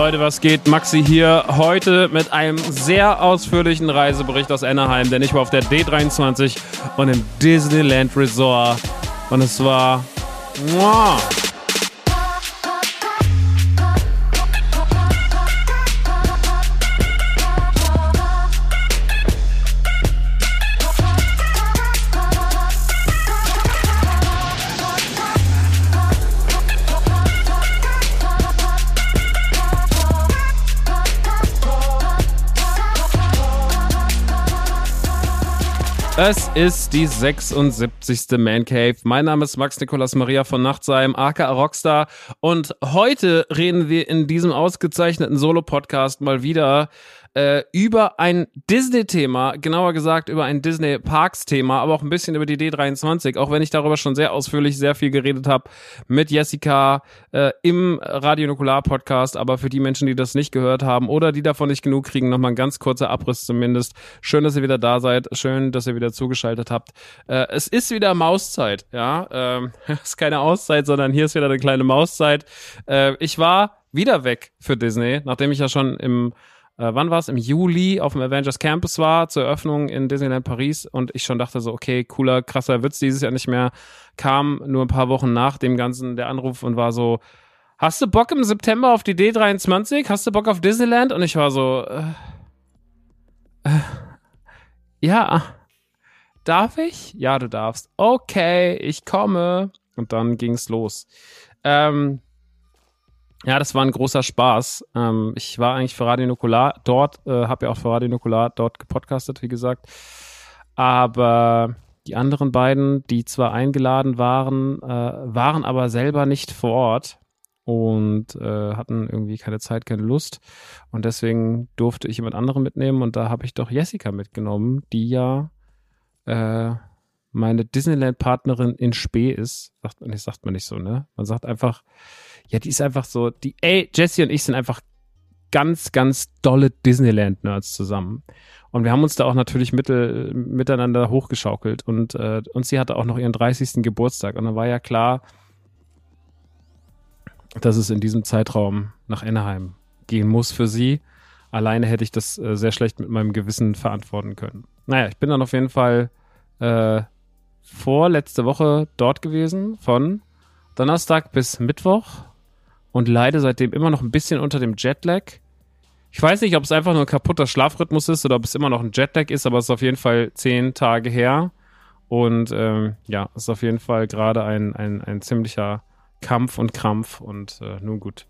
Leute, was geht? Maxi hier heute mit einem sehr ausführlichen Reisebericht aus Anaheim, denn ich war auf der D23 und im Disneyland Resort und es war. Muah, Es ist die 76. Man Cave. Mein Name ist Max Nikolas Maria von Nachtsheim, aka Rockstar. Und heute reden wir in diesem ausgezeichneten Solo-Podcast mal wieder äh, über ein Disney-Thema, genauer gesagt über ein Disney-Parks-Thema, aber auch ein bisschen über die D23, auch wenn ich darüber schon sehr ausführlich sehr viel geredet habe mit Jessica äh, im Radio Nukular-Podcast, aber für die Menschen, die das nicht gehört haben oder die davon nicht genug kriegen, nochmal ein ganz kurzer Abriss zumindest. Schön, dass ihr wieder da seid, schön, dass ihr wieder zugeschaltet habt. Äh, es ist wieder Mauszeit, ja, ähm, ist keine Auszeit, sondern hier ist wieder eine kleine Mauszeit. Äh, ich war wieder weg für Disney, nachdem ich ja schon im äh, wann war es? Im Juli auf dem Avengers Campus war, zur Eröffnung in Disneyland Paris und ich schon dachte so, okay, cooler, krasser wird's dieses Jahr nicht mehr. Kam nur ein paar Wochen nach dem Ganzen der Anruf und war so, hast du Bock im September auf die D23? Hast du Bock auf Disneyland? Und ich war so, äh, äh, ja, darf ich? Ja, du darfst. Okay, ich komme. Und dann ging's los. Ähm, ja, das war ein großer Spaß. Ähm, ich war eigentlich für Radio Nukular dort, äh, habe ja auch für Radio Nukular dort gepodcastet, wie gesagt. Aber die anderen beiden, die zwar eingeladen waren, äh, waren aber selber nicht vor Ort und äh, hatten irgendwie keine Zeit, keine Lust. Und deswegen durfte ich jemand anderen mitnehmen und da habe ich doch Jessica mitgenommen, die ja äh, meine Disneyland-Partnerin in Spee ist. Sagt, nicht, sagt man nicht so, ne? Man sagt einfach, ja, die ist einfach so, die, ey, Jesse und ich sind einfach ganz, ganz dolle Disneyland-Nerds zusammen. Und wir haben uns da auch natürlich mittel, miteinander hochgeschaukelt. Und, äh, und sie hatte auch noch ihren 30. Geburtstag. Und dann war ja klar, dass es in diesem Zeitraum nach Anaheim gehen muss für sie. Alleine hätte ich das äh, sehr schlecht mit meinem Gewissen verantworten können. Naja, ich bin dann auf jeden Fall äh, vor letzte Woche dort gewesen, von Donnerstag bis Mittwoch und leide seitdem immer noch ein bisschen unter dem Jetlag. Ich weiß nicht, ob es einfach nur ein kaputter Schlafrhythmus ist oder ob es immer noch ein Jetlag ist, aber es ist auf jeden Fall zehn Tage her. Und ähm, ja, es ist auf jeden Fall gerade ein, ein, ein ziemlicher Kampf und Krampf. Und äh, nun gut.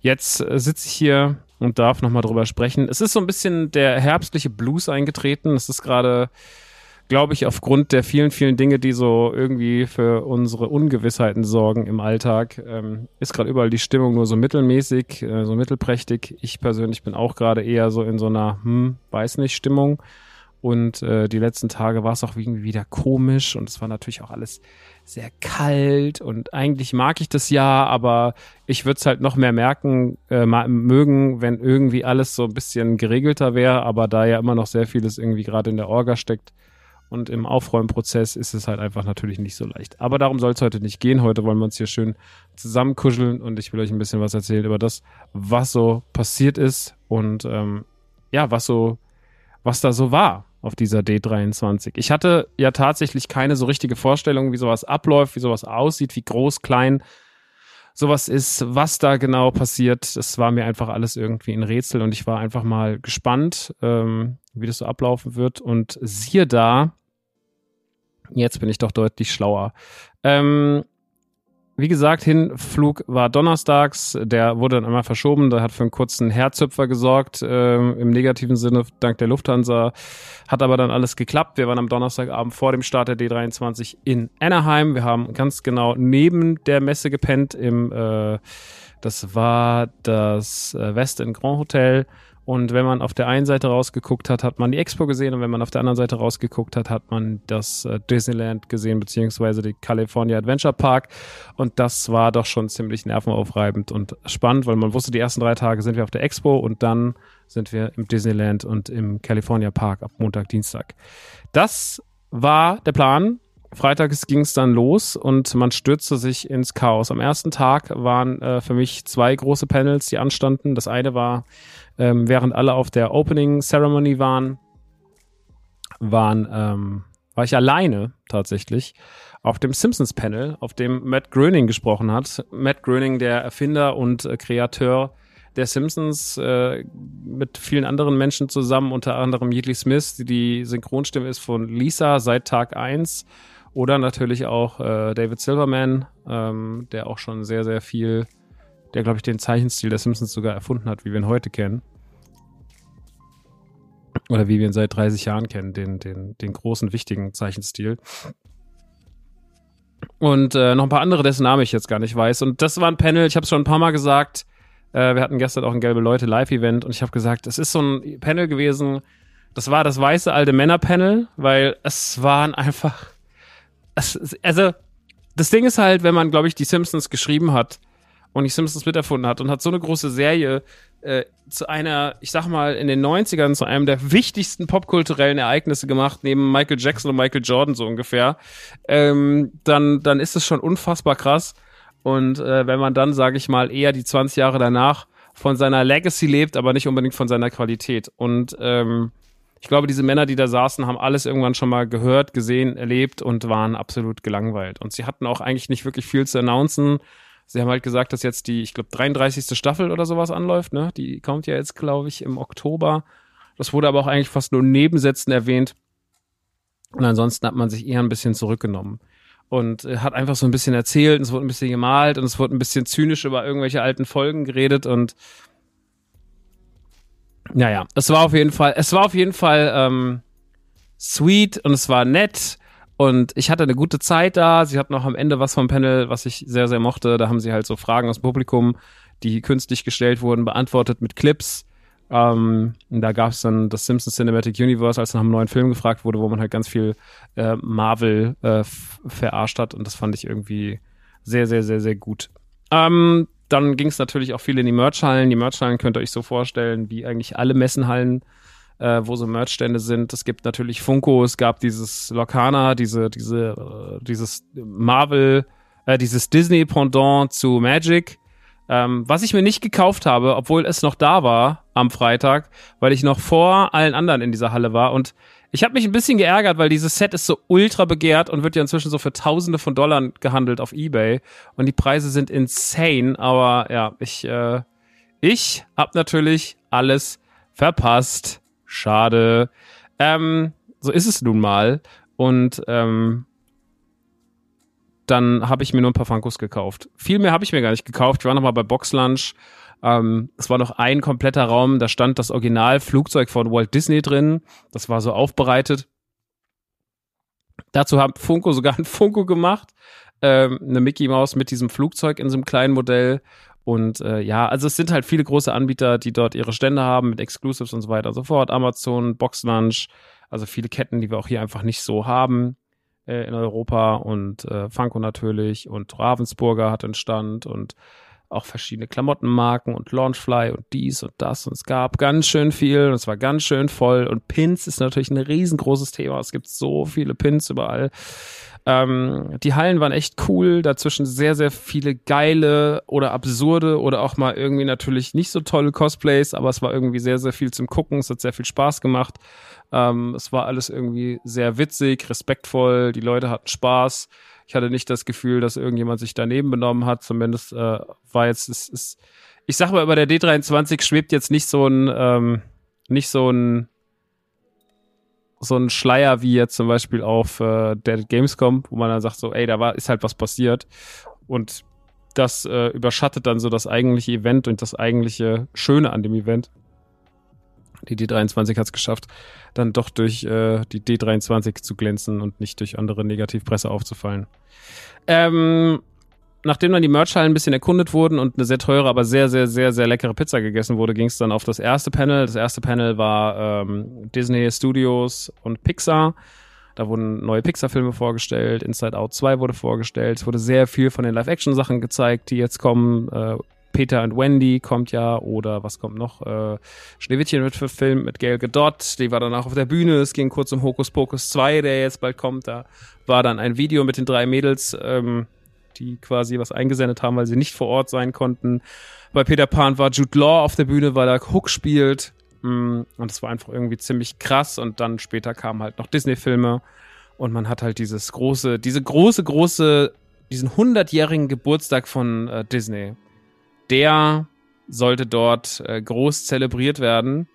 Jetzt äh, sitze ich hier und darf nochmal drüber sprechen. Es ist so ein bisschen der herbstliche Blues eingetreten. Es ist gerade glaube ich, aufgrund der vielen, vielen Dinge, die so irgendwie für unsere Ungewissheiten sorgen im Alltag, ähm, ist gerade überall die Stimmung nur so mittelmäßig, äh, so mittelprächtig. Ich persönlich bin auch gerade eher so in so einer, hm, weiß nicht, Stimmung. Und äh, die letzten Tage war es auch irgendwie wieder komisch und es war natürlich auch alles sehr kalt und eigentlich mag ich das ja, aber ich würde es halt noch mehr merken, äh, mögen, wenn irgendwie alles so ein bisschen geregelter wäre, aber da ja immer noch sehr vieles irgendwie gerade in der Orga steckt, und im Aufräumprozess ist es halt einfach natürlich nicht so leicht. Aber darum soll es heute nicht gehen. Heute wollen wir uns hier schön zusammenkuscheln und ich will euch ein bisschen was erzählen über das, was so passiert ist und ähm, ja, was so, was da so war auf dieser D23. Ich hatte ja tatsächlich keine so richtige Vorstellung, wie sowas abläuft, wie sowas aussieht, wie groß, klein sowas ist, was da genau passiert. Das war mir einfach alles irgendwie ein Rätsel und ich war einfach mal gespannt, ähm, wie das so ablaufen wird. Und siehe da, Jetzt bin ich doch deutlich schlauer. Ähm, wie gesagt, Hinflug war donnerstags, der wurde dann einmal verschoben, der hat für einen kurzen Herzhüpfer gesorgt, äh, im negativen Sinne, dank der Lufthansa, hat aber dann alles geklappt. Wir waren am Donnerstagabend vor dem Start der D23 in Anaheim. Wir haben ganz genau neben der Messe gepennt im, äh, das war das äh, West in Grand Hotel und wenn man auf der einen Seite rausgeguckt hat, hat man die Expo gesehen und wenn man auf der anderen Seite rausgeguckt hat, hat man das äh, Disneyland gesehen, beziehungsweise die California Adventure Park. Und das war doch schon ziemlich nervenaufreibend und spannend, weil man wusste, die ersten drei Tage sind wir auf der Expo und dann sind wir im Disneyland und im California Park ab Montag, Dienstag. Das war der Plan. Freitags ging es dann los und man stürzte sich ins Chaos. Am ersten Tag waren äh, für mich zwei große Panels, die anstanden. Das eine war, ähm, während alle auf der Opening Ceremony waren, waren ähm, war ich alleine tatsächlich auf dem Simpsons Panel, auf dem Matt Groening gesprochen hat. Matt Groening, der Erfinder und äh, Kreateur der Simpsons äh, mit vielen anderen Menschen zusammen, unter anderem Yeatley Smith, die die Synchronstimme ist von Lisa seit Tag 1 oder natürlich auch äh, David Silverman, ähm, der auch schon sehr, sehr viel, der glaube ich den Zeichenstil der Simpsons sogar erfunden hat, wie wir ihn heute kennen. Oder wie wir ihn seit 30 Jahren kennen, den, den, den großen, wichtigen Zeichenstil. Und äh, noch ein paar andere, dessen Name ich jetzt gar nicht weiß. Und das war ein Panel, ich habe es schon ein paar Mal gesagt, äh, wir hatten gestern auch ein Gelbe Leute Live-Event und ich habe gesagt, es ist so ein Panel gewesen, das war das weiße alte Männer-Panel, weil es waren einfach. Also, das Ding ist halt, wenn man, glaube ich, die Simpsons geschrieben hat und die Simpsons miterfunden hat und hat so eine große Serie äh, zu einer, ich sag mal, in den 90ern zu einem der wichtigsten popkulturellen Ereignisse gemacht, neben Michael Jackson und Michael Jordan so ungefähr, ähm, dann, dann ist es schon unfassbar krass. Und äh, wenn man dann, sage ich mal, eher die 20 Jahre danach von seiner Legacy lebt, aber nicht unbedingt von seiner Qualität. Und ähm, ich glaube, diese Männer, die da saßen, haben alles irgendwann schon mal gehört, gesehen, erlebt und waren absolut gelangweilt. Und sie hatten auch eigentlich nicht wirklich viel zu announcen. Sie haben halt gesagt, dass jetzt die, ich glaube, 33. Staffel oder sowas anläuft. Ne? Die kommt ja jetzt, glaube ich, im Oktober. Das wurde aber auch eigentlich fast nur Nebensätzen erwähnt. Und ansonsten hat man sich eher ein bisschen zurückgenommen und äh, hat einfach so ein bisschen erzählt und es wurde ein bisschen gemalt und es wurde ein bisschen zynisch über irgendwelche alten Folgen geredet und naja, es war auf jeden Fall, es war auf jeden Fall ähm, sweet und es war nett und ich hatte eine gute Zeit da. Sie hatten auch am Ende was vom Panel, was ich sehr, sehr mochte. Da haben sie halt so Fragen aus dem Publikum, die künstlich gestellt wurden, beantwortet mit Clips ähm, da gab es dann das Simpsons Cinematic Universe, als nach einem neuen Film gefragt wurde, wo man halt ganz viel äh, Marvel äh, verarscht hat und das fand ich irgendwie sehr, sehr, sehr, sehr gut. Ähm, dann ging es natürlich auch viel in die Merchhallen. Die Merchhallen könnt ihr euch so vorstellen, wie eigentlich alle Messenhallen, äh, wo so Merchstände sind. Es gibt natürlich Funko, es gab dieses Locana, diese, diese, äh, dieses Marvel, äh, dieses Disney-Pendant zu Magic. Ähm, was ich mir nicht gekauft habe, obwohl es noch da war am Freitag, weil ich noch vor allen anderen in dieser Halle war. Und ich habe mich ein bisschen geärgert, weil dieses Set ist so ultra begehrt und wird ja inzwischen so für Tausende von Dollar gehandelt auf eBay. Und die Preise sind insane. Aber ja, ich, äh, ich hab natürlich alles verpasst. Schade. Ähm, so ist es nun mal. Und ähm, dann habe ich mir nur ein paar Funkos gekauft. Viel mehr habe ich mir gar nicht gekauft. Ich war nochmal bei Boxlunch. Ähm, es war noch ein kompletter Raum, da stand das Originalflugzeug von Walt Disney drin. Das war so aufbereitet. Dazu hat Funko sogar ein Funko gemacht. Ähm, eine Mickey Mouse mit diesem Flugzeug in so einem kleinen Modell. Und äh, ja, also es sind halt viele große Anbieter, die dort ihre Stände haben mit Exclusives und so weiter und so fort. Amazon, Boxlunch, also viele Ketten, die wir auch hier einfach nicht so haben äh, in Europa und äh, Funko natürlich und Ravensburger hat einen Stand und auch verschiedene Klamottenmarken und Launchfly und dies und das und es gab ganz schön viel und es war ganz schön voll und Pins ist natürlich ein riesengroßes Thema. Es gibt so viele Pins überall. Ähm, die Hallen waren echt cool, dazwischen sehr, sehr viele geile oder absurde oder auch mal irgendwie natürlich nicht so tolle Cosplays, aber es war irgendwie sehr, sehr viel zum Gucken. Es hat sehr viel Spaß gemacht. Ähm, es war alles irgendwie sehr witzig, respektvoll, die Leute hatten Spaß. Ich hatte nicht das Gefühl, dass irgendjemand sich daneben benommen hat. Zumindest äh, war jetzt, es ist, ich sag mal, über der D23 schwebt jetzt nicht so ein, ähm, nicht so ein, so ein Schleier wie jetzt zum Beispiel auf äh, der Gamescom, wo man dann sagt so, ey, da war, ist halt was passiert. Und das äh, überschattet dann so das eigentliche Event und das eigentliche Schöne an dem Event. Die D23 hat es geschafft, dann doch durch äh, die D23 zu glänzen und nicht durch andere Negativpresse aufzufallen. Ähm, nachdem dann die Merchhallen ein bisschen erkundet wurden und eine sehr teure, aber sehr, sehr, sehr, sehr leckere Pizza gegessen wurde, ging es dann auf das erste Panel. Das erste Panel war ähm, Disney Studios und Pixar. Da wurden neue Pixar-Filme vorgestellt, Inside Out 2 wurde vorgestellt. Es wurde sehr viel von den Live-Action-Sachen gezeigt, die jetzt kommen. Äh, Peter und Wendy kommt ja oder was kommt noch? Äh, Schneewittchen wird verfilmt mit Gail Gadot, die war danach auf der Bühne. Es ging kurz um Hokus Pokus 2, der jetzt bald kommt. Da war dann ein Video mit den drei Mädels, ähm, die quasi was eingesendet haben, weil sie nicht vor Ort sein konnten. Bei Peter Pan war Jude Law auf der Bühne, weil er Hook spielt. Mm, und es war einfach irgendwie ziemlich krass. Und dann später kamen halt noch Disney-Filme. Und man hat halt dieses große, diese große, große, diesen 100-jährigen Geburtstag von äh, Disney. Der sollte dort äh, groß zelebriert werden.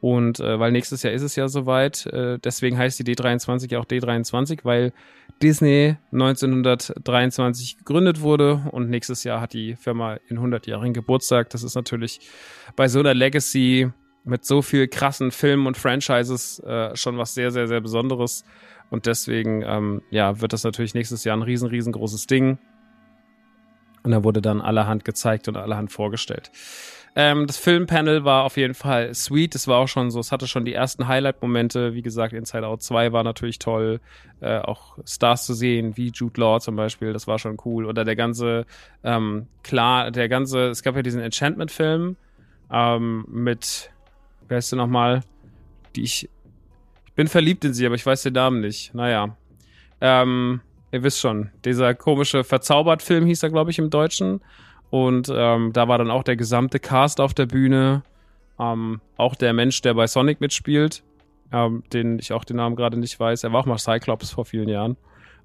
Und äh, weil nächstes Jahr ist es ja soweit, äh, deswegen heißt die D23 ja auch D23, weil Disney 1923 gegründet wurde und nächstes Jahr hat die Firma in 100-jährigen Geburtstag. Das ist natürlich bei so einer Legacy mit so viel krassen Filmen und Franchises äh, schon was sehr, sehr, sehr Besonderes. Und deswegen, ähm, ja, wird das natürlich nächstes Jahr ein riesen, riesengroßes Ding. Und da wurde dann allerhand gezeigt und allerhand vorgestellt. Ähm, das Filmpanel war auf jeden Fall sweet. Es war auch schon so, es hatte schon die ersten Highlight-Momente. Wie gesagt, Inside Out 2 war natürlich toll. Äh, auch Stars zu sehen, wie Jude Law zum Beispiel, das war schon cool. Oder der ganze, ähm, klar, der ganze, es gab ja diesen Enchantment-Film ähm, mit, wer ist der nochmal? Die ich, ich bin verliebt in sie, aber ich weiß den Namen nicht. Naja. Ähm, ihr wisst schon, dieser komische Verzaubert-Film hieß er, glaube ich, im Deutschen. Und ähm, da war dann auch der gesamte Cast auf der Bühne. Ähm, auch der Mensch, der bei Sonic mitspielt, ähm, den ich auch den Namen gerade nicht weiß. Er war auch mal Cyclops vor vielen Jahren.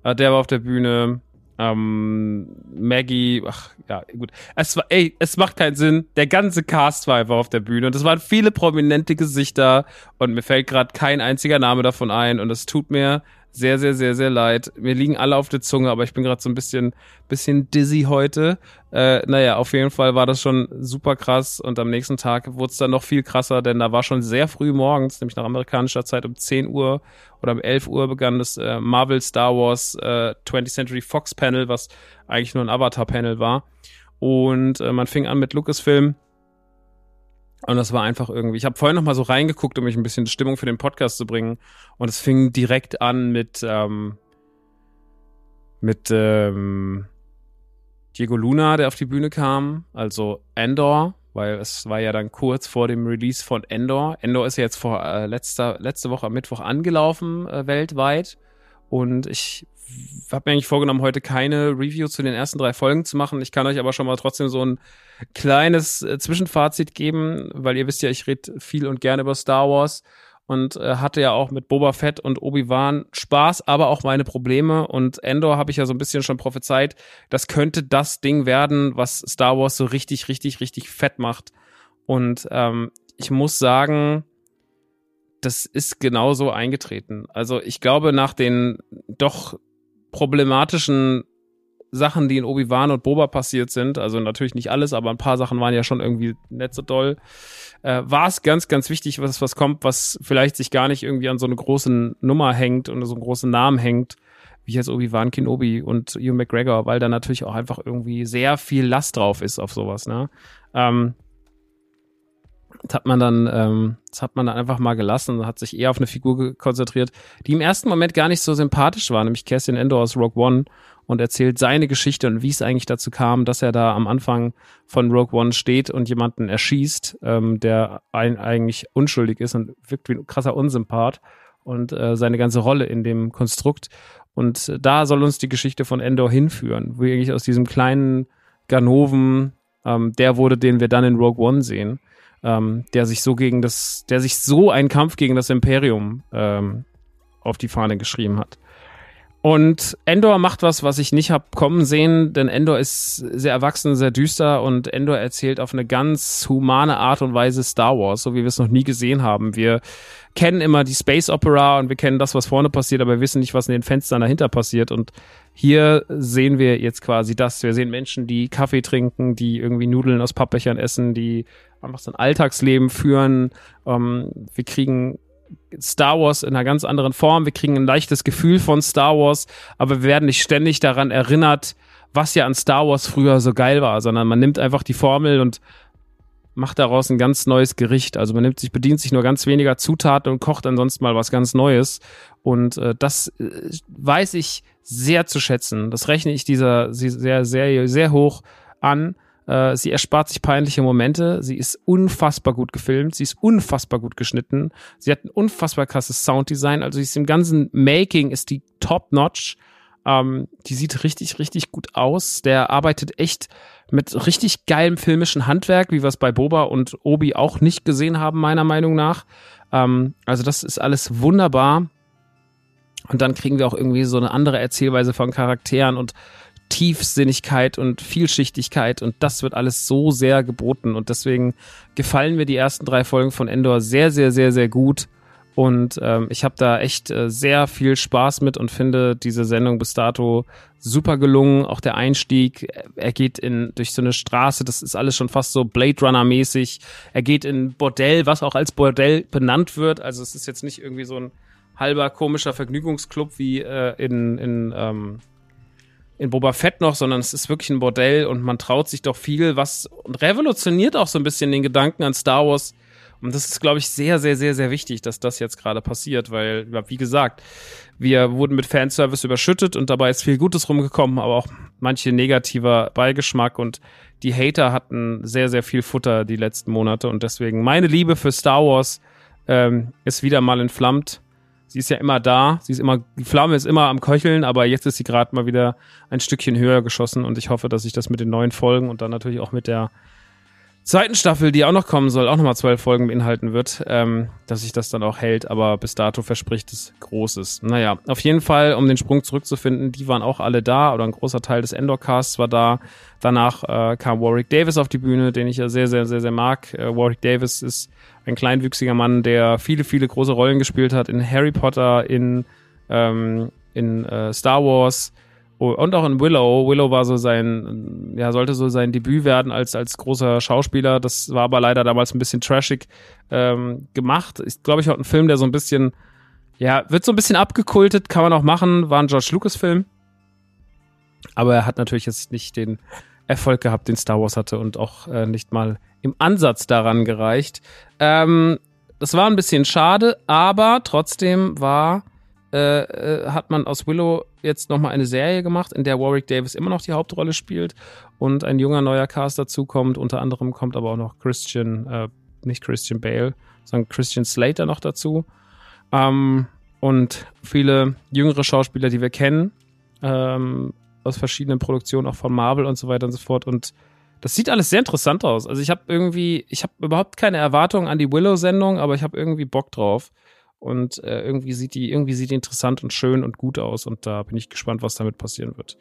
Äh, der war auf der Bühne. Ähm, Maggie, ach ja, gut. Es war, ey, es macht keinen Sinn. Der ganze Cast war einfach auf der Bühne und es waren viele prominente Gesichter und mir fällt gerade kein einziger Name davon ein und es tut mir sehr, sehr, sehr, sehr leid. Mir liegen alle auf der Zunge, aber ich bin gerade so ein bisschen, bisschen dizzy heute. Äh, naja, auf jeden Fall war das schon super krass und am nächsten Tag wurde es dann noch viel krasser, denn da war schon sehr früh morgens, nämlich nach amerikanischer Zeit um 10 Uhr oder um 11 Uhr begann das äh, Marvel Star Wars äh, 20th Century Fox Panel, was eigentlich nur ein Avatar-Panel war. Und äh, man fing an mit Lucasfilm und das war einfach irgendwie. Ich habe vorhin noch mal so reingeguckt, um mich ein bisschen Stimmung für den Podcast zu bringen. Und es fing direkt an mit ähm, mit ähm, Diego Luna, der auf die Bühne kam, also Endor, weil es war ja dann kurz vor dem Release von Endor. Endor ist ja jetzt vor äh, letzter letzte Woche am Mittwoch angelaufen äh, weltweit und ich habe mir eigentlich vorgenommen, heute keine Review zu den ersten drei Folgen zu machen. Ich kann euch aber schon mal trotzdem so ein kleines äh, Zwischenfazit geben, weil ihr wisst ja, ich rede viel und gerne über Star Wars und äh, hatte ja auch mit Boba Fett und Obi-Wan Spaß, aber auch meine Probleme. Und Endor habe ich ja so ein bisschen schon prophezeit, das könnte das Ding werden, was Star Wars so richtig, richtig, richtig fett macht. Und ähm, ich muss sagen, das ist genauso eingetreten. Also ich glaube, nach den doch problematischen Sachen, die in Obi-Wan und Boba passiert sind, also natürlich nicht alles, aber ein paar Sachen waren ja schon irgendwie nicht so doll, äh, war es ganz, ganz wichtig, was, was kommt, was vielleicht sich gar nicht irgendwie an so eine große Nummer hängt und so einen großen Namen hängt, wie jetzt Obi-Wan Kenobi und Hugh McGregor, weil da natürlich auch einfach irgendwie sehr viel Last drauf ist auf sowas, ne? Ähm, das hat man dann, ähm, das hat man dann einfach mal gelassen und hat sich eher auf eine Figur konzentriert, die im ersten Moment gar nicht so sympathisch war, nämlich Cassian Endor aus Rogue One und erzählt seine Geschichte und wie es eigentlich dazu kam, dass er da am Anfang von Rogue One steht und jemanden erschießt, ähm, der ein, eigentlich unschuldig ist und wirkt wie ein krasser Unsympath und äh, seine ganze Rolle in dem Konstrukt. Und da soll uns die Geschichte von Endor hinführen, wo eigentlich aus diesem kleinen Ganoven, ähm, der wurde, den wir dann in Rogue One sehen ähm, der sich so gegen das, der sich so einen Kampf gegen das Imperium ähm, auf die Fahne geschrieben hat. Und Endor macht was, was ich nicht hab kommen sehen, denn Endor ist sehr erwachsen, sehr düster und Endor erzählt auf eine ganz humane Art und Weise Star Wars, so wie wir es noch nie gesehen haben. Wir kennen immer die Space Opera und wir kennen das, was vorne passiert, aber wir wissen nicht, was in den Fenstern dahinter passiert. Und hier sehen wir jetzt quasi das. Wir sehen Menschen, die Kaffee trinken, die irgendwie Nudeln aus Pappbechern essen, die einfach so ein Alltagsleben führen. Ähm, wir kriegen Star Wars in einer ganz anderen Form. Wir kriegen ein leichtes Gefühl von Star Wars, aber wir werden nicht ständig daran erinnert, was ja an Star Wars früher so geil war, sondern man nimmt einfach die Formel und macht daraus ein ganz neues Gericht. Also man nimmt sich, bedient sich nur ganz weniger Zutaten und kocht ansonsten mal was ganz Neues. Und äh, das äh, weiß ich sehr zu schätzen. Das rechne ich dieser sehr, sehr, sehr hoch an Äh, sie erspart sich peinliche Momente. Sie ist unfassbar gut gefilmt. Sie ist unfassbar gut geschnitten. Sie hat ein unfassbar krasses Sounddesign. Also sie ist im ganzen Making ist die top notch. Ähm, die sieht richtig, richtig gut aus. Der arbeitet echt mit richtig geilem filmischen Handwerk, wie wir es bei Boba und Obi auch nicht gesehen haben, meiner Meinung nach. Ähm, also das ist alles wunderbar. Und dann kriegen wir auch irgendwie so eine andere Erzählweise von Charakteren und Tiefsinnigkeit und Vielschichtigkeit und das wird alles so sehr geboten und deswegen gefallen mir die ersten drei Folgen von Endor sehr, sehr, sehr, sehr gut und ähm, ich habe da echt äh, sehr viel Spaß mit und finde diese Sendung bis dato super gelungen. Auch der Einstieg, er geht in durch so eine Straße, das ist alles schon fast so Blade Runner mäßig. Er geht in Bordell, was auch als Bordell benannt wird. Also es ist jetzt nicht irgendwie so ein halber komischer Vergnügungsclub wie äh, in, in, ähm, in Boba Fett noch, sondern es ist wirklich ein Bordell und man traut sich doch viel, was und revolutioniert auch so ein bisschen den Gedanken an Star Wars. Und das ist, glaube ich, sehr, sehr, sehr, sehr wichtig, dass das jetzt gerade passiert, weil, wie gesagt, wir wurden mit Fanservice überschüttet und dabei ist viel Gutes rumgekommen, aber auch manche negativer Beigeschmack und die Hater hatten sehr, sehr viel Futter die letzten Monate und deswegen meine Liebe für Star Wars ähm, ist wieder mal entflammt sie ist ja immer da, sie ist immer, die Flamme ist immer am Köcheln, aber jetzt ist sie gerade mal wieder ein Stückchen höher geschossen und ich hoffe, dass sich das mit den neuen Folgen und dann natürlich auch mit der zweiten Staffel, die auch noch kommen soll, auch nochmal zwölf Folgen beinhalten wird, ähm, dass sich das dann auch hält, aber bis dato verspricht es Großes. Naja, auf jeden Fall, um den Sprung zurückzufinden, die waren auch alle da oder ein großer Teil des Endor-Casts war da. Danach äh, kam Warwick Davis auf die Bühne, den ich ja sehr, sehr, sehr, sehr mag. Äh, Warwick Davis ist ein kleinwüchsiger Mann, der viele, viele große Rollen gespielt hat in Harry Potter, in, ähm, in äh, Star Wars, und auch in Willow. Willow war so sein, ja, sollte so sein Debüt werden als, als großer Schauspieler. Das war aber leider damals ein bisschen trashig ähm, gemacht. Ist, glaube ich, auch ein Film, der so ein bisschen, ja, wird so ein bisschen abgekultet, kann man auch machen. War ein George Lucas-Film. Aber er hat natürlich jetzt nicht den Erfolg gehabt, den Star Wars hatte und auch äh, nicht mal im Ansatz daran gereicht. Ähm, das war ein bisschen schade, aber trotzdem war äh, äh, hat man aus Willow jetzt nochmal eine Serie gemacht, in der Warwick Davis immer noch die Hauptrolle spielt und ein junger neuer Cast dazukommt. Unter anderem kommt aber auch noch Christian, äh, nicht Christian Bale, sondern Christian Slater noch dazu. Ähm, und viele jüngere Schauspieler, die wir kennen, ähm, aus verschiedenen Produktionen, auch von Marvel und so weiter und so fort. Und das sieht alles sehr interessant aus. Also ich habe irgendwie, ich habe überhaupt keine Erwartungen an die Willow-Sendung, aber ich habe irgendwie Bock drauf. Und äh, irgendwie sieht die, irgendwie sieht die interessant und schön und gut aus. Und da bin ich gespannt, was damit passieren wird.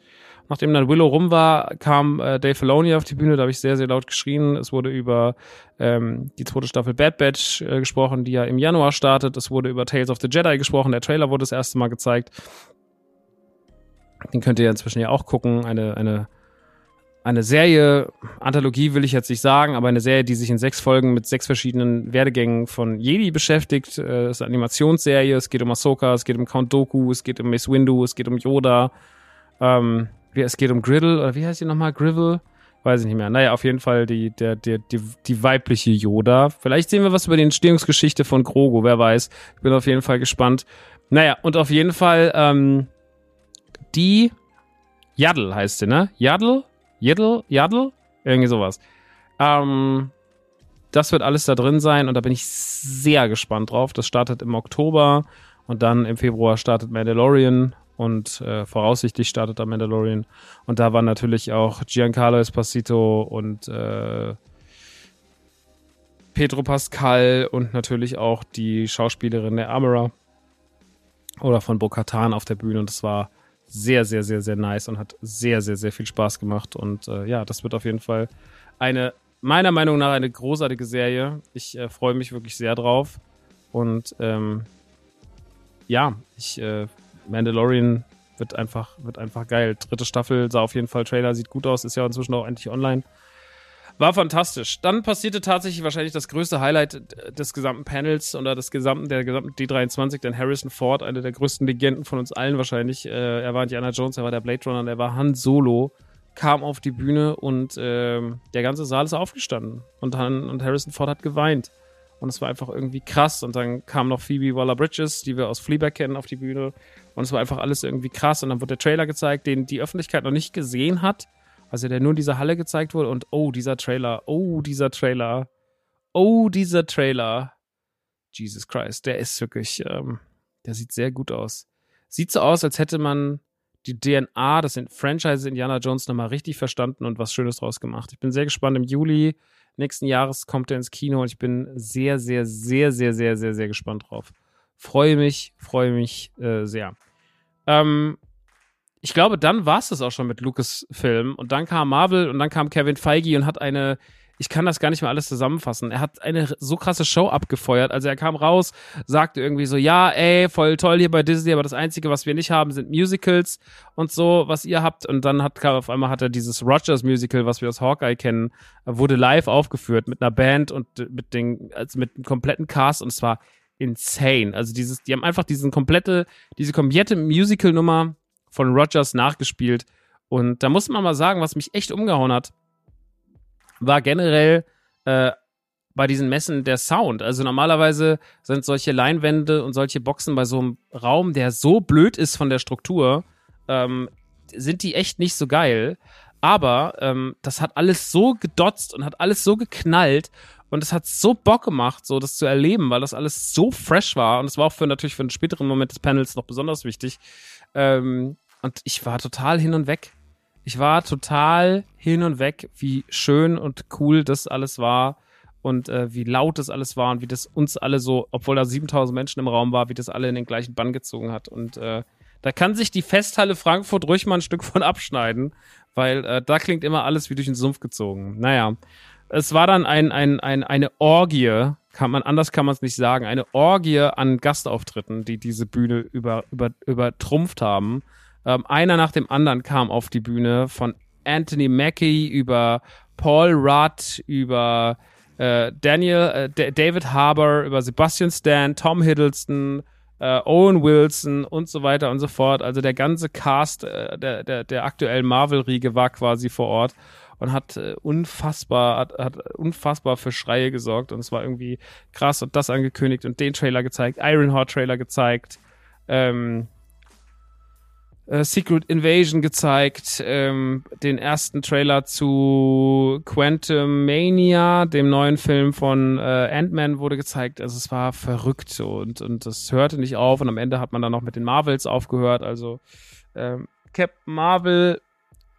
Nachdem dann Willow rum war, kam äh, Dave Filoni auf die Bühne. Da habe ich sehr, sehr laut geschrien. Es wurde über ähm, die zweite Staffel Bad Batch äh, gesprochen, die ja im Januar startet. Es wurde über Tales of the Jedi gesprochen. Der Trailer wurde das erste Mal gezeigt. Den könnt ihr inzwischen ja auch gucken. Eine, eine eine Serie, Anthologie will ich jetzt nicht sagen, aber eine Serie, die sich in sechs Folgen mit sechs verschiedenen Werdegängen von Jedi beschäftigt. Äh, es ist eine Animationsserie, es geht um Ahsoka, es geht um Count Doku, es geht um Mace Windu, es geht um Yoda, ähm, es geht um Griddle, oder wie heißt die nochmal? Grivel? Weiß ich nicht mehr. Naja, auf jeden Fall die, der, der, die, die weibliche Yoda. Vielleicht sehen wir was über die Entstehungsgeschichte von Grogu, wer weiß. Ich bin auf jeden Fall gespannt. Naja, und auf jeden Fall, ähm, die Yaddle heißt sie, ne? Yaddle? Yaddle, Yaddle, irgendwie sowas. Ähm, das wird alles da drin sein und da bin ich sehr gespannt drauf. Das startet im Oktober und dann im Februar startet Mandalorian und äh, voraussichtlich startet da Mandalorian. Und da waren natürlich auch Giancarlo Esposito und äh, Pedro Pascal und natürlich auch die Schauspielerin der Amara oder von Bo-Katan auf der Bühne und das war sehr, sehr, sehr, sehr nice und hat sehr, sehr, sehr viel Spaß gemacht. Und äh, ja, das wird auf jeden Fall eine, meiner Meinung nach, eine großartige Serie. Ich äh, freue mich wirklich sehr drauf. Und ähm, ja, ich, äh, Mandalorian wird einfach, wird einfach geil. Dritte Staffel sah auf jeden Fall, Trailer sieht gut aus, ist ja inzwischen auch endlich online. War fantastisch. Dann passierte tatsächlich wahrscheinlich das größte Highlight des gesamten Panels oder des gesamten, der gesamten D23, denn Harrison Ford, einer der größten Legenden von uns allen wahrscheinlich. Äh, er war Indiana Jones, er war der Blade Runner, er war Han Solo, kam auf die Bühne und äh, der ganze Saal ist aufgestanden. Und, Han, und Harrison Ford hat geweint. Und es war einfach irgendwie krass. Und dann kam noch Phoebe Waller-Bridges, die wir aus Fleabag kennen, auf die Bühne. Und es war einfach alles irgendwie krass. Und dann wurde der Trailer gezeigt, den die Öffentlichkeit noch nicht gesehen hat Also der nur in dieser Halle gezeigt wurde und oh, dieser Trailer, oh, dieser Trailer, oh, dieser Trailer. Jesus Christ, der ist wirklich, ähm, der sieht sehr gut aus. Sieht so aus, als hätte man die DNA, das sind Franchise Indiana Jones nochmal richtig verstanden und was Schönes draus gemacht. Ich bin sehr gespannt. Im Juli nächsten Jahres kommt er ins Kino und ich bin sehr, sehr, sehr, sehr, sehr, sehr, sehr gespannt drauf. Freue mich, freue mich äh, sehr. Ähm, ich glaube, dann war es das auch schon mit Lucas-Film und dann kam Marvel und dann kam Kevin Feige und hat eine ich kann das gar nicht mehr alles zusammenfassen. Er hat eine so krasse Show abgefeuert. Also er kam raus, sagte irgendwie so, ja, ey, voll toll hier bei Disney, aber das Einzige, was wir nicht haben, sind Musicals und so, was ihr habt. Und dann hat auf einmal hat er dieses Rogers Musical, was wir aus Hawkeye kennen, wurde live aufgeführt mit einer Band und mit den, also mit einem kompletten Cast und es war insane. Also dieses, die haben einfach diesen komplette, diese komplette Musical-Nummer von Rogers nachgespielt. Und da muss man mal sagen, was mich echt umgehauen hat war generell äh, bei diesen Messen der Sound. Also normalerweise sind solche Leinwände und solche Boxen bei so einem Raum, der so blöd ist von der Struktur, ähm, sind die echt nicht so geil. Aber ähm, das hat alles so gedotzt und hat alles so geknallt und es hat so Bock gemacht, so das zu erleben, weil das alles so fresh war und es war auch für natürlich für einen späteren Moment des Panels noch besonders wichtig. Ähm, und ich war total hin und weg. Ich war total hin und weg, wie schön und cool das alles war und äh, wie laut das alles war und wie das uns alle so, obwohl da 7000 Menschen im Raum war, wie das alle in den gleichen Bann gezogen hat. Und äh, da kann sich die Festhalle Frankfurt ruhig mal ein Stück von abschneiden, weil äh, da klingt immer alles wie durch den Sumpf gezogen. Naja, es war dann ein, ein, ein, eine Orgie, kann man, anders kann man es nicht sagen, eine Orgie an Gastauftritten, die diese Bühne über, über, übertrumpft haben. Ähm, einer nach dem anderen kam auf die Bühne, von Anthony Mackie über Paul Rudd, über äh, Daniel, äh, David Harbour, über Sebastian Stan, Tom Hiddleston, äh, Owen Wilson und so weiter und so fort. Also der ganze Cast äh, der, der, der aktuellen Marvel-Riege war quasi vor Ort und hat äh, unfassbar, hat, hat unfassbar für Schreie gesorgt und es war irgendwie krass und das angekündigt und den Trailer gezeigt, Ironheart Trailer gezeigt. Ähm, äh, Secret Invasion gezeigt, ähm, den ersten Trailer zu Quantum Mania, dem neuen Film von äh, Ant-Man wurde gezeigt. Also es war verrückt und, und das hörte nicht auf und am Ende hat man dann noch mit den Marvels aufgehört. Also ähm, Captain Marvel,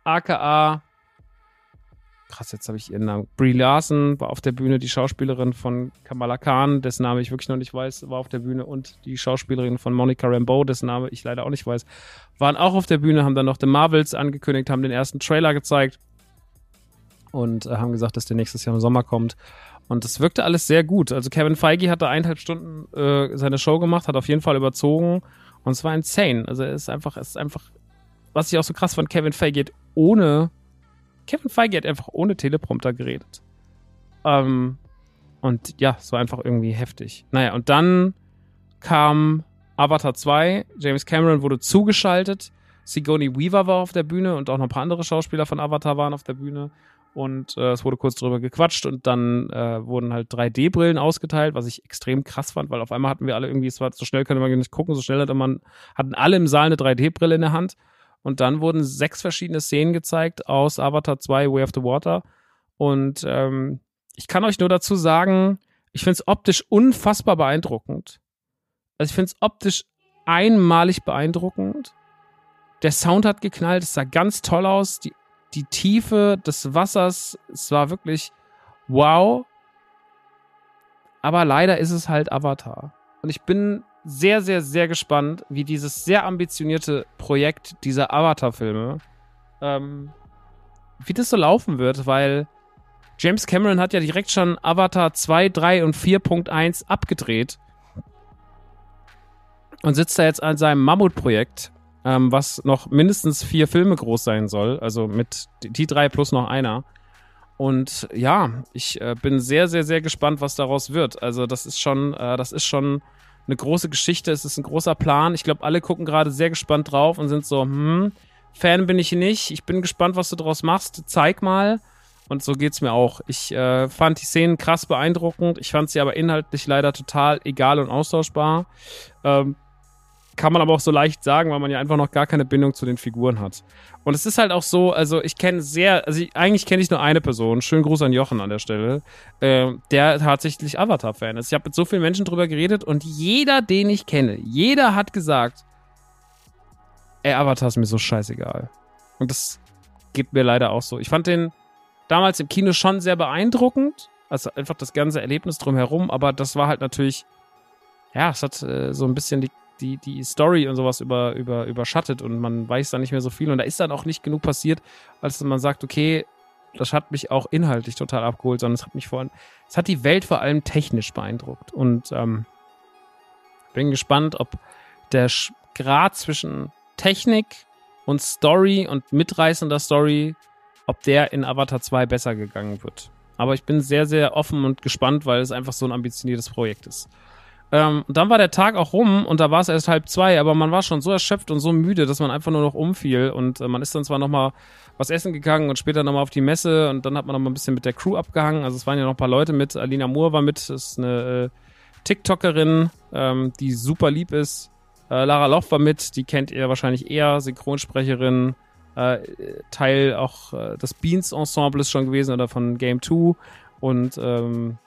aka krass, jetzt habe ich ihren Namen. Brie Larson war auf der Bühne, die Schauspielerin von Kamala Khan, dessen Name ich wirklich noch nicht weiß, war auf der Bühne und die Schauspielerin von Monica Rambeau, dessen Name ich leider auch nicht weiß, waren auch auf der Bühne, haben dann noch The Marvels angekündigt, haben den ersten Trailer gezeigt und äh, haben gesagt, dass der nächstes Jahr im Sommer kommt. Und es wirkte alles sehr gut. Also Kevin Feige hatte eineinhalb Stunden äh, seine Show gemacht, hat auf jeden Fall überzogen und es war insane. Also er ist einfach, es ist einfach, was ich auch so krass fand, Kevin Feige geht ohne Kevin Feige hat einfach ohne Teleprompter geredet. Ähm, und ja, es war einfach irgendwie heftig. Naja, und dann kam Avatar 2, James Cameron wurde zugeschaltet, Sigourney Weaver war auf der Bühne und auch noch ein paar andere Schauspieler von Avatar waren auf der Bühne. Und äh, es wurde kurz drüber gequatscht und dann äh, wurden halt 3D-Brillen ausgeteilt, was ich extrem krass fand, weil auf einmal hatten wir alle irgendwie, es war so schnell konnte man nicht gucken, so schnell hatte man, hatten alle im Saal eine 3D-Brille in der Hand und dann wurden sechs verschiedene Szenen gezeigt aus Avatar 2 Way of the Water. Und ähm, ich kann euch nur dazu sagen, ich finde es optisch unfassbar beeindruckend. Also ich finde es optisch einmalig beeindruckend. Der Sound hat geknallt, es sah ganz toll aus. Die, die Tiefe des Wassers, es war wirklich wow. Aber leider ist es halt Avatar. Und ich bin sehr, sehr, sehr gespannt, wie dieses sehr ambitionierte Projekt dieser Avatar-Filme, ähm, wie das so laufen wird, weil James Cameron hat ja direkt schon Avatar 2, 3 und 4.1 abgedreht und sitzt da jetzt an seinem Mammutprojekt, ähm, was noch mindestens vier Filme groß sein soll, also mit die drei plus noch einer. Und ja, ich äh, bin sehr, sehr, sehr gespannt, was daraus wird. Also das ist schon, äh, das ist schon eine große Geschichte, es ist ein großer Plan. Ich glaube, alle gucken gerade sehr gespannt drauf und sind so, hm, Fan bin ich nicht. Ich bin gespannt, was du daraus machst. Zeig mal. Und so geht's mir auch. Ich äh, fand die Szenen krass beeindruckend. Ich fand sie aber inhaltlich leider total egal und austauschbar. Ähm, kann man aber auch so leicht sagen, weil man ja einfach noch gar keine Bindung zu den Figuren hat. Und es ist halt auch so, also ich kenne sehr, also ich, eigentlich kenne ich nur eine Person, schönen Gruß an Jochen an der Stelle, äh, der tatsächlich Avatar-Fan ist. Ich habe mit so vielen Menschen drüber geredet und jeder, den ich kenne, jeder hat gesagt, ey, Avatar ist mir so scheißegal. Und das geht mir leider auch so. Ich fand den damals im Kino schon sehr beeindruckend, also einfach das ganze Erlebnis drumherum, aber das war halt natürlich, ja, es hat äh, so ein bisschen die die, die Story und sowas über, über, überschattet und man weiß dann nicht mehr so viel und da ist dann auch nicht genug passiert, als man sagt, okay, das hat mich auch inhaltlich total abgeholt, sondern es hat mich vor es hat die Welt vor allem technisch beeindruckt und ähm, bin gespannt, ob der Grad zwischen Technik und Story und mitreißender Story, ob der in Avatar 2 besser gegangen wird. Aber ich bin sehr, sehr offen und gespannt, weil es einfach so ein ambitioniertes Projekt ist. Ähm, dann war der Tag auch rum und da war es erst halb zwei, aber man war schon so erschöpft und so müde, dass man einfach nur noch umfiel und äh, man ist dann zwar nochmal was essen gegangen und später nochmal auf die Messe und dann hat man nochmal ein bisschen mit der Crew abgehangen. Also es waren ja noch ein paar Leute mit. Alina Moore war mit, ist eine äh, TikTokerin, ähm, die super lieb ist. Äh, Lara Loch war mit, die kennt ihr wahrscheinlich eher, Synchronsprecherin, äh, Teil auch äh, des Beans Ensembles schon gewesen oder von Game 2 und ähm,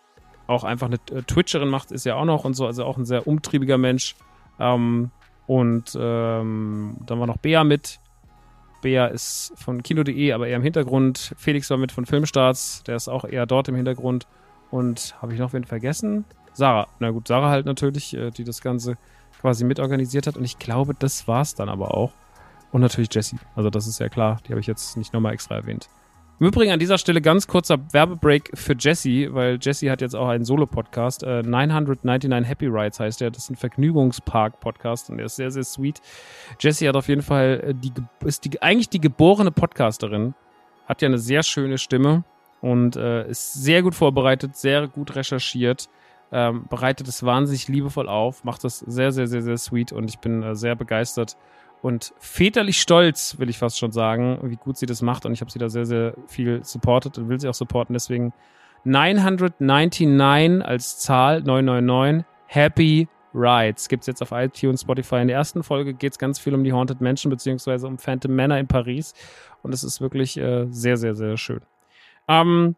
auch einfach eine äh, Twitcherin macht, ist ja auch noch und so, also auch ein sehr umtriebiger Mensch. Ähm, und ähm, dann war noch Bea mit. Bea ist von Kino.de, aber eher im Hintergrund. Felix war mit von Filmstarts, der ist auch eher dort im Hintergrund. Und habe ich noch wen vergessen? Sarah. Na gut, Sarah halt natürlich, äh, die das Ganze quasi mitorganisiert hat. Und ich glaube, das war's dann aber auch. Und natürlich Jessie. Also das ist ja klar, die habe ich jetzt nicht nochmal extra erwähnt. Im Übrigen an dieser Stelle ganz kurzer Werbebreak für Jesse, weil Jesse hat jetzt auch einen Solo-Podcast. Äh, 999 Happy Rides heißt der. Das ist ein Vergnügungspark-Podcast und der ist sehr, sehr sweet. Jesse hat auf jeden Fall äh, die, ist die, eigentlich die geborene Podcasterin. Hat ja eine sehr schöne Stimme und äh, ist sehr gut vorbereitet, sehr gut recherchiert. Ähm, bereitet es wahnsinnig liebevoll auf, macht das sehr, sehr, sehr, sehr sweet und ich bin äh, sehr begeistert und väterlich stolz, will ich fast schon sagen, wie gut sie das macht. Und ich habe sie da sehr, sehr viel supportet und will sie auch supporten. Deswegen 999 als Zahl, 999, Happy Rides. Gibt's jetzt auf iTunes, Spotify. In der ersten Folge geht's ganz viel um die Haunted Mansion beziehungsweise um Phantom Manor in Paris. Und es ist wirklich äh, sehr, sehr, sehr schön. Ähm,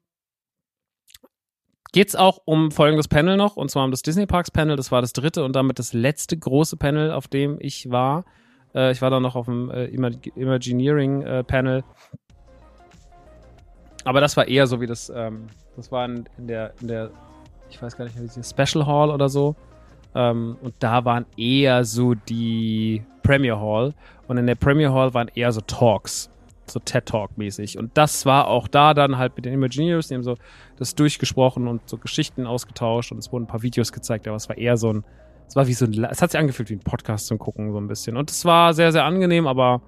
geht's auch um folgendes Panel noch, und zwar um das Disney Parks Panel. Das war das dritte und damit das letzte große Panel, auf dem ich war. Äh, ich war da noch auf dem äh, Imagineering-Panel. Äh, Aber das war eher so wie das, ähm, das war in, in, der, in der, ich weiß gar nicht, wie sie Special Hall oder so. Ähm, und da waren eher so die Premier Hall. Und in der Premier Hall waren eher so Talks. So TED Talk mäßig. Und das war auch da dann halt mit den Imagineers, die haben so das durchgesprochen und so Geschichten ausgetauscht und es wurden ein paar Videos gezeigt, aber es war eher so ein, es war wie so ein, es hat sich angefühlt wie ein Podcast zum Gucken, so ein bisschen. Und es war sehr, sehr angenehm, aber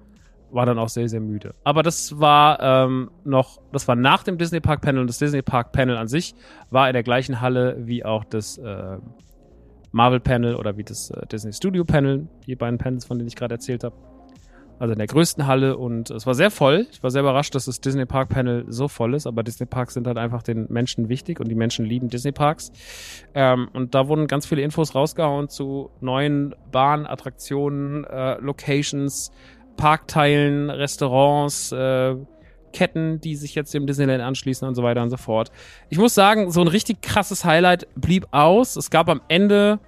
war dann auch sehr, sehr müde. Aber das war ähm, noch, das war nach dem Disney Park Panel und das Disney Park Panel an sich war in der gleichen Halle wie auch das äh, Marvel Panel oder wie das äh, Disney Studio Panel, die beiden Panels, von denen ich gerade erzählt habe also in der größten Halle und es war sehr voll. Ich war sehr überrascht, dass das Disney Park Panel so voll ist, aber Disney Parks sind halt einfach den Menschen wichtig und die Menschen lieben Disney Parks. Ähm, und da wurden ganz viele Infos rausgehauen zu neuen Bahnattraktionen, äh, Locations, Parkteilen, Restaurants, äh, Ketten, die sich jetzt dem Disneyland anschließen und so weiter und so fort. Ich muss sagen, so ein richtig krasses Highlight blieb aus. Es gab am Ende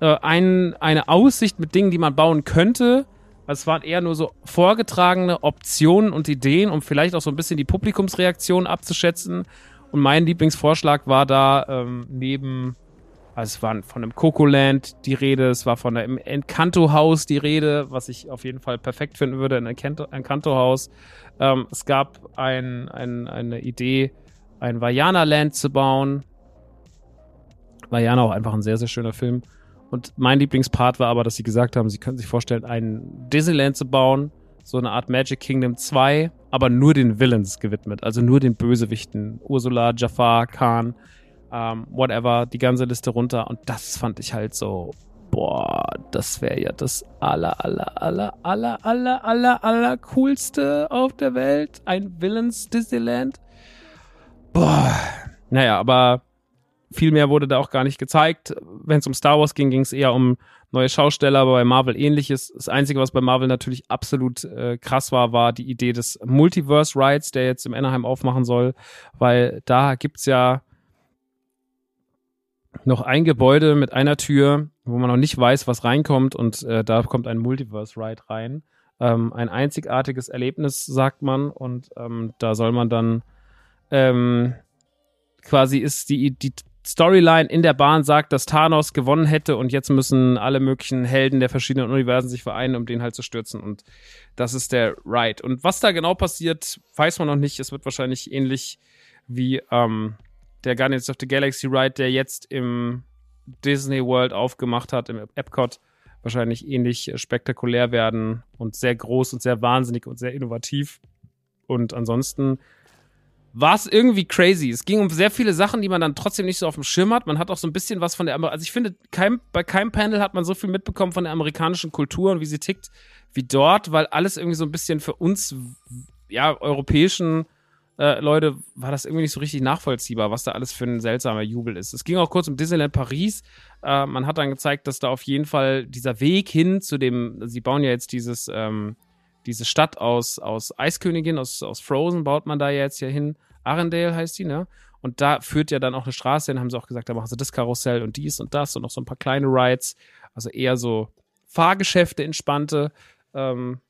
äh, ein, eine Aussicht mit Dingen, die man bauen könnte also es waren eher nur so vorgetragene Optionen und Ideen, um vielleicht auch so ein bisschen die Publikumsreaktion abzuschätzen. Und mein Lieblingsvorschlag war da ähm, neben, also es war von einem Cocoland die Rede, es war von einem Encanto-Haus die Rede, was ich auf jeden Fall perfekt finden würde, ein Encanto-Haus. Ähm, es gab ein, ein, eine Idee, ein Vajana-Land zu bauen. Vajana auch einfach ein sehr, sehr schöner Film. Und mein Lieblingspart war aber, dass sie gesagt haben, sie können sich vorstellen, ein Disneyland zu bauen, so eine Art Magic Kingdom 2, aber nur den Villains gewidmet, also nur den Bösewichten. Ursula, Jafar, Khan, ähm, whatever, die ganze Liste runter. Und das fand ich halt so, boah, das wäre ja das aller, aller, aller, aller, aller, aller, aller coolste auf der Welt. Ein Villains Disneyland. Boah. Naja, aber viel mehr wurde da auch gar nicht gezeigt. Wenn es um Star Wars ging, ging es eher um neue Schausteller, aber bei Marvel ähnliches. Das Einzige, was bei Marvel natürlich absolut äh, krass war, war die Idee des Multiverse Rides, der jetzt im Anaheim aufmachen soll, weil da gibt's ja noch ein Gebäude mit einer Tür, wo man noch nicht weiß, was reinkommt und äh, da kommt ein Multiverse Ride rein. Ähm, ein einzigartiges Erlebnis, sagt man, und ähm, da soll man dann ähm, quasi ist die, die Storyline in der Bahn sagt, dass Thanos gewonnen hätte und jetzt müssen alle möglichen Helden der verschiedenen Universen sich vereinen, um den halt zu stürzen. Und das ist der Ride. Und was da genau passiert, weiß man noch nicht. Es wird wahrscheinlich ähnlich wie ähm, der Guardians of the Galaxy Ride, der jetzt im Disney World aufgemacht hat, im Epcot, wahrscheinlich ähnlich spektakulär werden und sehr groß und sehr wahnsinnig und sehr innovativ. Und ansonsten war es irgendwie crazy. Es ging um sehr viele Sachen, die man dann trotzdem nicht so auf dem Schirm hat. Man hat auch so ein bisschen was von der, Amer also ich finde, kein, bei keinem Panel hat man so viel mitbekommen von der amerikanischen Kultur und wie sie tickt wie dort, weil alles irgendwie so ein bisschen für uns, ja, europäischen äh, Leute, war das irgendwie nicht so richtig nachvollziehbar, was da alles für ein seltsamer Jubel ist. Es ging auch kurz um Disneyland Paris. Äh, man hat dann gezeigt, dass da auf jeden Fall dieser Weg hin zu dem, sie bauen ja jetzt dieses, ähm, diese Stadt aus, aus Eiskönigin, aus, aus Frozen, baut man da jetzt hier hin. Arendelle heißt die, ne? Und da führt ja dann auch eine Straße hin, haben sie auch gesagt, da machen sie das Karussell und dies und das und noch so ein paar kleine Rides. Also eher so Fahrgeschäfte, entspannte. Ähm,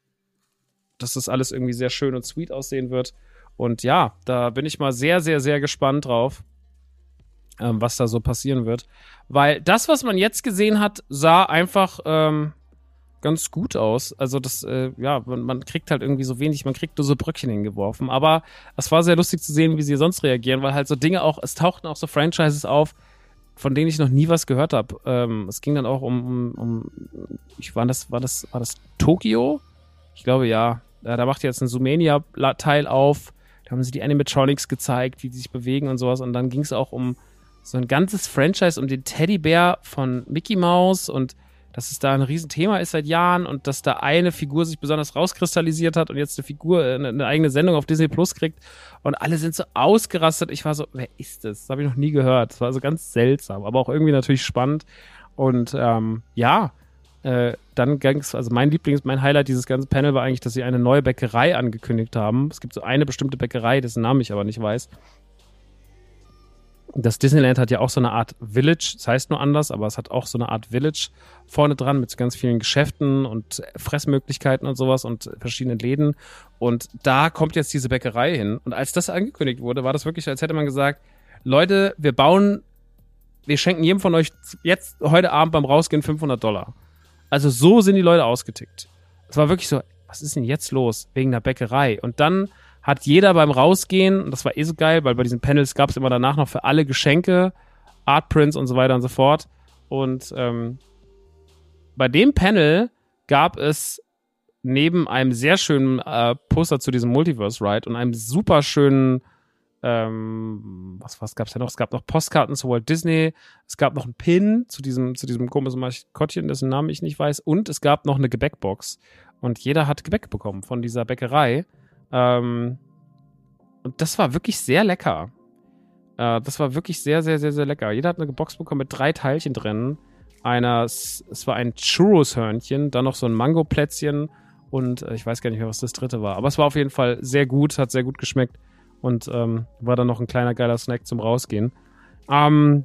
dass das alles irgendwie sehr schön und sweet aussehen wird. Und ja, da bin ich mal sehr, sehr, sehr gespannt drauf, ähm, was da so passieren wird. Weil das, was man jetzt gesehen hat, sah einfach ähm, ganz gut aus. Also das, äh, ja, man, man, kriegt halt irgendwie so wenig, man kriegt nur so Bröckchen hingeworfen. Aber es war sehr lustig zu sehen, wie sie sonst reagieren, weil halt so Dinge auch, es tauchten auch so Franchises auf, von denen ich noch nie was gehört habe. Ähm, es ging dann auch um, um, um ich war das, war das, war das Tokio? Ich glaube ja. Da, da macht jetzt ein Sumenia-Teil auf. Da haben sie die Animatronics gezeigt, wie die sich bewegen und sowas. Und dann ging es auch um so ein ganzes Franchise, um den Teddybär von Mickey Mouse und dass es da ein Riesenthema ist seit Jahren und dass da eine Figur sich besonders rauskristallisiert hat und jetzt eine Figur, äh, eine, eine eigene Sendung auf Disney Plus kriegt und alle sind so ausgerastet. Ich war so, wer ist das? Das habe ich noch nie gehört. Das war so ganz seltsam, aber auch irgendwie natürlich spannend. Und ähm, ja, äh, dann ging's, also mein Lieblings, mein Highlight dieses ganzen Panel war eigentlich, dass sie eine neue Bäckerei angekündigt haben. Es gibt so eine bestimmte Bäckerei, dessen Namen ich aber nicht weiß das Disneyland hat ja auch so eine Art Village, das heißt nur anders, aber es hat auch so eine Art Village vorne dran mit ganz vielen Geschäften und Fressmöglichkeiten und sowas und verschiedenen Läden. Und da kommt jetzt diese Bäckerei hin. Und als das angekündigt wurde, war das wirklich, als hätte man gesagt, Leute, wir bauen, wir schenken jedem von euch jetzt heute Abend beim Rausgehen 500 Dollar. Also so sind die Leute ausgetickt. Es war wirklich so, was ist denn jetzt los wegen der Bäckerei? Und dann hat jeder beim Rausgehen, das war eh so geil, weil bei diesen Panels gab es immer danach noch für alle Geschenke, Artprints und so weiter und so fort. Und ähm, bei dem Panel gab es neben einem sehr schönen äh, Poster zu diesem Multiverse Ride und einem super schönen ähm, was, was gab es denn noch? Es gab noch Postkarten zu Walt Disney, es gab noch einen Pin zu diesem, zu diesem komischen Maskottchen, dessen Namen ich nicht weiß, und es gab noch eine Gebäckbox. Und jeder hat Gebäck bekommen von dieser Bäckerei. Ähm, und das war wirklich sehr lecker. Äh, das war wirklich sehr, sehr, sehr, sehr lecker. Jeder hat eine Box bekommen mit drei Teilchen drin. Einer, es war ein Churros-Hörnchen, dann noch so ein Mango-Plätzchen und äh, ich weiß gar nicht mehr, was das dritte war. Aber es war auf jeden Fall sehr gut, hat sehr gut geschmeckt und ähm, war dann noch ein kleiner geiler Snack zum Rausgehen. Ähm,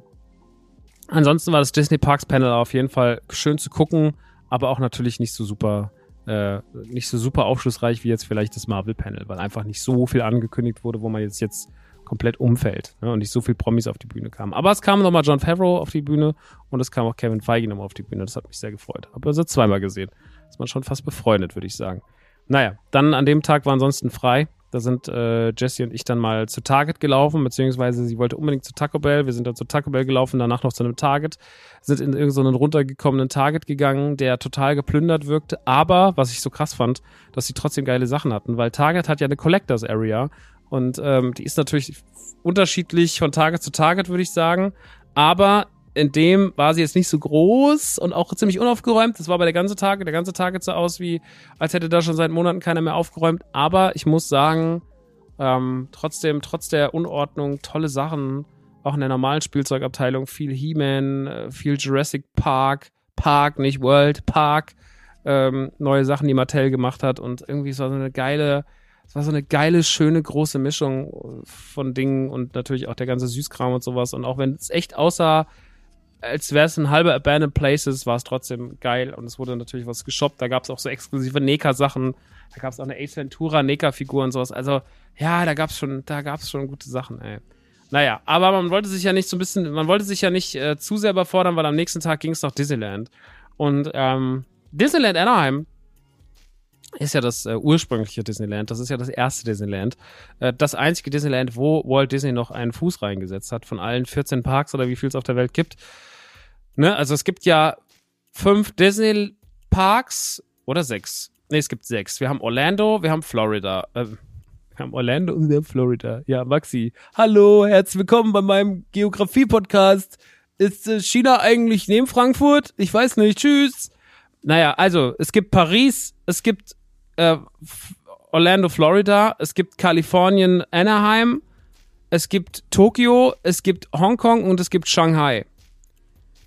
ansonsten war das Disney Parks Panel auf jeden Fall schön zu gucken, aber auch natürlich nicht so super äh, nicht so super aufschlussreich wie jetzt vielleicht das Marvel-Panel, weil einfach nicht so viel angekündigt wurde, wo man jetzt jetzt komplett umfällt ne, und nicht so viel Promis auf die Bühne kamen. Aber es kam nochmal John Favreau auf die Bühne und es kam auch Kevin Feige nochmal auf die Bühne. Das hat mich sehr gefreut. Habe also zweimal gesehen. Ist man schon fast befreundet, würde ich sagen. Naja, dann an dem Tag war ansonsten frei. Da sind äh, Jesse und ich dann mal zu Target gelaufen, beziehungsweise sie wollte unbedingt zu Taco Bell. Wir sind dann zu Taco Bell gelaufen, danach noch zu einem Target, sind in irgendeinen runtergekommenen Target gegangen, der total geplündert wirkte. Aber, was ich so krass fand, dass sie trotzdem geile Sachen hatten, weil Target hat ja eine Collectors Area und ähm, die ist natürlich unterschiedlich von Target zu Target, würde ich sagen. Aber in dem war sie jetzt nicht so groß und auch ziemlich unaufgeräumt. Das war bei der ganze Tage. Der ganze Tage sah aus wie, als hätte da schon seit Monaten keiner mehr aufgeräumt. Aber ich muss sagen, ähm, trotzdem, trotz der Unordnung, tolle Sachen. Auch in der normalen Spielzeugabteilung viel He-Man, äh, viel Jurassic Park, Park, nicht World Park. Ähm, neue Sachen, die Mattel gemacht hat und irgendwie es war so eine geile, es war so eine geile, schöne, große Mischung von Dingen und natürlich auch der ganze Süßkram und sowas und auch wenn es echt aussah, als wäre es ein halber Abandoned Places, war es trotzdem geil und es wurde natürlich was geshoppt, da gab es auch so exklusive Neka-Sachen, da gab es auch eine Ace Ventura Neka-Figur und sowas, also ja, da gab's schon, da gab's schon gute Sachen, ey. Naja, aber man wollte sich ja nicht so ein bisschen, man wollte sich ja nicht äh, zu sehr überfordern, weil am nächsten Tag ging es nach Disneyland. Und ähm, Disneyland Anaheim ist ja das äh, ursprüngliche Disneyland, das ist ja das erste Disneyland. Äh, das einzige Disneyland, wo Walt Disney noch einen Fuß reingesetzt hat, von allen 14 Parks oder wie viel es auf der Welt gibt. Ne? Also es gibt ja fünf Disney Parks oder sechs. Ne, es gibt sechs. Wir haben Orlando, wir haben Florida. Äh, wir haben Orlando und wir haben Florida. Ja, Maxi. Hallo, herzlich willkommen bei meinem Geografie-Podcast. Ist äh, China eigentlich neben Frankfurt? Ich weiß nicht. Tschüss. Naja, also, es gibt Paris, es gibt äh, Orlando, Florida, es gibt Kalifornien, Anaheim, es gibt Tokio, es gibt Hongkong und es gibt Shanghai.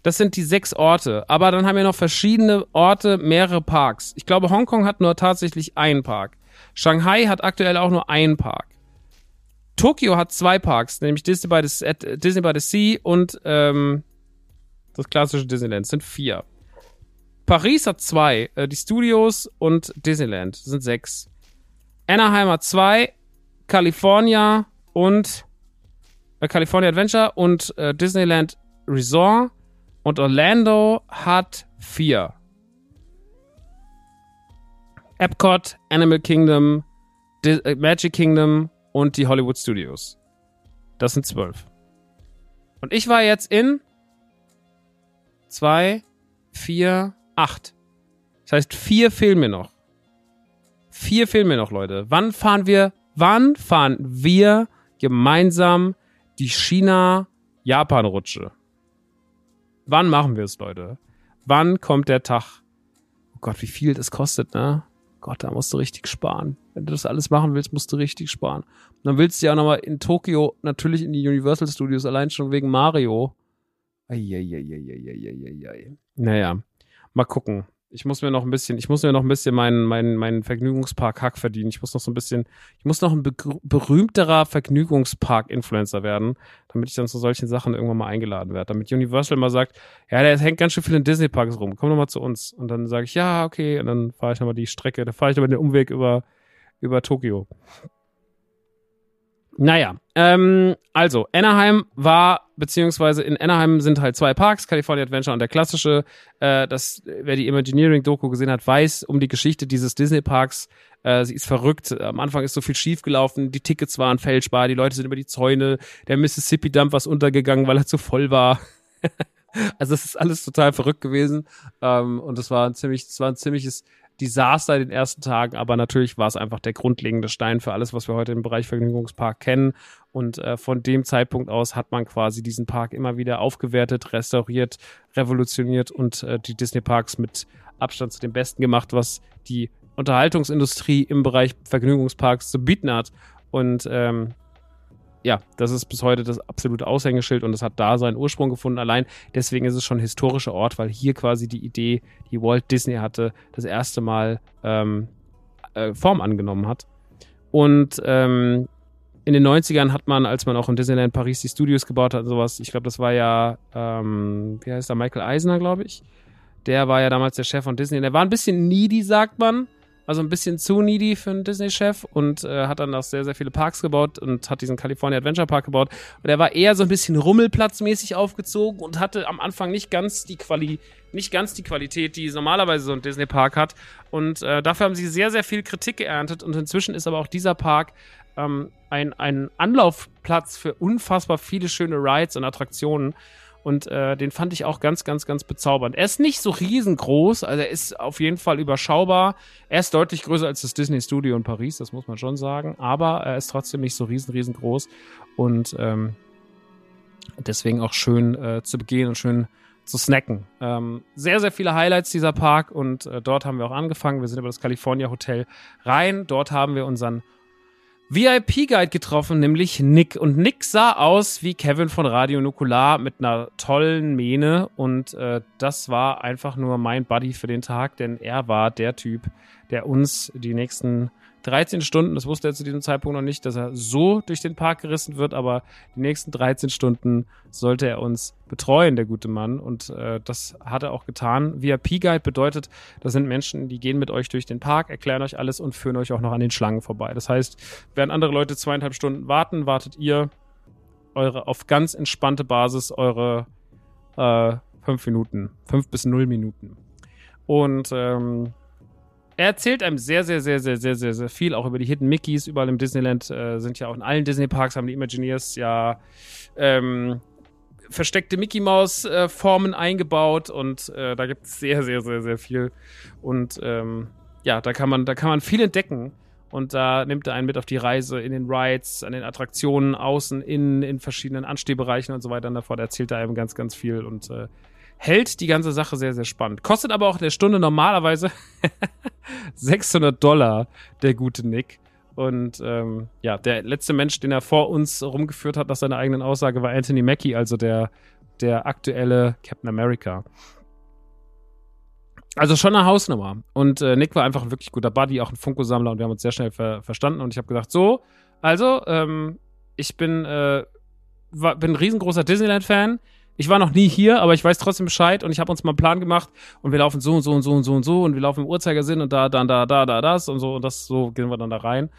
Das sind die sechs Orte. Aber dann haben wir noch verschiedene Orte, mehrere Parks. Ich glaube, Hongkong hat nur tatsächlich einen Park. Shanghai hat aktuell auch nur einen Park. Tokio hat zwei Parks, nämlich Disney by the, äh, Disney by the Sea und ähm, das klassische Disneyland. Das sind vier. Paris hat zwei, äh, die Studios und Disneyland. Das sind sechs. Anaheim hat zwei, California und äh, California Adventure und äh, Disneyland Resort und Orlando hat vier. Epcot, Animal Kingdom, Di äh, Magic Kingdom und die Hollywood Studios. Das sind zwölf. Und ich war jetzt in zwei, vier, acht. Das heißt, vier fehlen mir noch. Vier fehlen mir noch, Leute. Wann fahren wir, wann fahren wir gemeinsam die China-Japan-Rutsche? Wann machen wir es, Leute? Wann kommt der Tag? Oh Gott, wie viel das kostet, ne? Gott, da musst du richtig sparen. Wenn du das alles machen willst, musst du richtig sparen. Und dann willst du ja auch nochmal in Tokio, natürlich in die Universal Studios, allein schon wegen Mario. Eieieiei. Naja, mal gucken ich muss mir noch ein bisschen, ich muss mir noch ein bisschen meinen, meinen, meinen Vergnügungspark-Hack verdienen. Ich muss noch so ein bisschen, ich muss noch ein berühmterer Vergnügungspark-Influencer werden, damit ich dann zu solchen Sachen irgendwann mal eingeladen werde. Damit Universal mal sagt, ja, der hängt ganz schön viel in Disney-Parks rum, komm doch mal zu uns. Und dann sage ich, ja, okay, und dann fahre ich nochmal die Strecke, da fahre ich nochmal den Umweg über, über Tokio. Naja, ähm, also Anaheim war, beziehungsweise in Anaheim sind halt zwei Parks, California Adventure und der klassische. Äh, das, wer die Imagineering-Doku gesehen hat, weiß um die Geschichte dieses Disney-Parks. Äh, sie ist verrückt. Am Anfang ist so viel schief gelaufen, die Tickets waren fälschbar, die Leute sind über die Zäune, der Mississippi-Dump war untergegangen, weil er zu voll war. also es ist alles total verrückt gewesen. Ähm, und es war ein ziemlich, es war ein ziemliches Desaster in den ersten Tagen, aber natürlich war es einfach der grundlegende Stein für alles, was wir heute im Bereich Vergnügungspark kennen. Und äh, von dem Zeitpunkt aus hat man quasi diesen Park immer wieder aufgewertet, restauriert, revolutioniert und äh, die Disney-Parks mit Abstand zu den besten gemacht, was die Unterhaltungsindustrie im Bereich Vergnügungsparks zu bieten hat. Und ähm, ja, das ist bis heute das absolute Aushängeschild und es hat da seinen Ursprung gefunden. Allein deswegen ist es schon ein historischer Ort, weil hier quasi die Idee, die Walt Disney hatte, das erste Mal ähm, äh, Form angenommen hat. Und ähm, in den 90ern hat man, als man auch in Disneyland Paris die Studios gebaut hat und sowas, ich glaube, das war ja, ähm, wie heißt der, Michael Eisner, glaube ich. Der war ja damals der Chef von Disney. Der war ein bisschen needy, sagt man also ein bisschen zu needy für einen Disney-Chef und äh, hat dann auch sehr, sehr viele Parks gebaut und hat diesen California Adventure Park gebaut. Und er war eher so ein bisschen rummelplatzmäßig aufgezogen und hatte am Anfang nicht ganz die Quali nicht ganz die Qualität, die normalerweise so ein Disney-Park hat. Und äh, dafür haben sie sehr, sehr viel Kritik geerntet. Und inzwischen ist aber auch dieser Park ähm, ein, ein Anlaufplatz für unfassbar viele schöne Rides und Attraktionen. Und äh, den fand ich auch ganz, ganz, ganz bezaubernd. Er ist nicht so riesengroß, also er ist auf jeden Fall überschaubar. Er ist deutlich größer als das Disney Studio in Paris, das muss man schon sagen. Aber er ist trotzdem nicht so riesen, riesengroß. Und ähm, deswegen auch schön äh, zu begehen und schön zu snacken. Ähm, sehr, sehr viele Highlights dieser Park und äh, dort haben wir auch angefangen. Wir sind über das California Hotel rein. Dort haben wir unseren VIP-Guide getroffen, nämlich Nick. Und Nick sah aus wie Kevin von Radio Nukular mit einer tollen Mähne. Und äh, das war einfach nur mein Buddy für den Tag, denn er war der Typ, der uns die nächsten 13 Stunden, das wusste er zu diesem Zeitpunkt noch nicht, dass er so durch den Park gerissen wird, aber die nächsten 13 Stunden sollte er uns betreuen, der gute Mann. Und äh, das hat er auch getan. VIP-Guide bedeutet, das sind Menschen, die gehen mit euch durch den Park, erklären euch alles und führen euch auch noch an den Schlangen vorbei. Das heißt, während andere Leute zweieinhalb Stunden warten, wartet ihr eure auf ganz entspannte Basis eure äh, fünf Minuten, fünf bis null Minuten. Und ähm, er erzählt einem sehr, sehr, sehr, sehr, sehr, sehr, sehr viel, auch über die Hidden Mickeys. Überall im Disneyland äh, sind ja auch in allen Disney-Parks haben die Imagineers ja ähm, versteckte Mickey Maus äh, eingebaut und äh, da gibt es sehr, sehr, sehr, sehr viel. Und ähm, ja, da kann man, da kann man viel entdecken. Und da nimmt er einen mit auf die Reise in den Rides, an den Attraktionen, außen, innen, in verschiedenen Anstehbereichen und so weiter. Und davor erzählt er einem ganz, ganz viel und äh, hält die ganze Sache sehr, sehr spannend. Kostet aber auch in der Stunde normalerweise 600 Dollar, der gute Nick. Und ähm, ja, der letzte Mensch, den er vor uns rumgeführt hat, nach seiner eigenen Aussage, war Anthony Mackie, also der, der aktuelle Captain America. Also schon eine Hausnummer. Und äh, Nick war einfach ein wirklich guter Buddy, auch ein Funko-Sammler und wir haben uns sehr schnell ver verstanden. Und ich habe gesagt, so, also, ähm, ich bin, äh, war, bin ein riesengroßer Disneyland-Fan ich war noch nie hier, aber ich weiß trotzdem Bescheid und ich habe uns mal einen Plan gemacht und wir laufen so und so und so und so und so und wir laufen im Uhrzeigersinn und da, dann, da, da, da, das und so und das, so gehen wir dann da rein.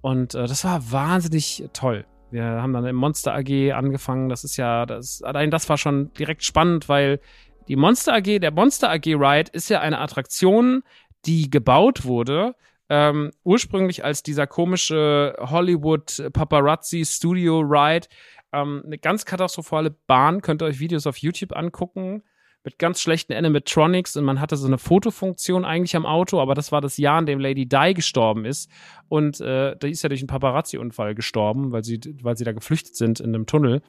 Und äh, das war wahnsinnig toll. Wir haben dann im Monster AG angefangen. Das ist ja, das, allein das war schon direkt spannend, weil die Monster AG, der Monster AG Ride ist ja eine Attraktion, die gebaut wurde, ähm, ursprünglich als dieser komische Hollywood Paparazzi Studio Ride, ähm, eine ganz katastrophale Bahn. Könnt ihr euch Videos auf YouTube angucken mit ganz schlechten Animatronics und man hatte so eine Fotofunktion eigentlich am Auto, aber das war das Jahr, in dem Lady Di gestorben ist und äh, die ist ja durch einen Paparazzi-Unfall gestorben, weil sie, weil sie da geflüchtet sind in einem Tunnel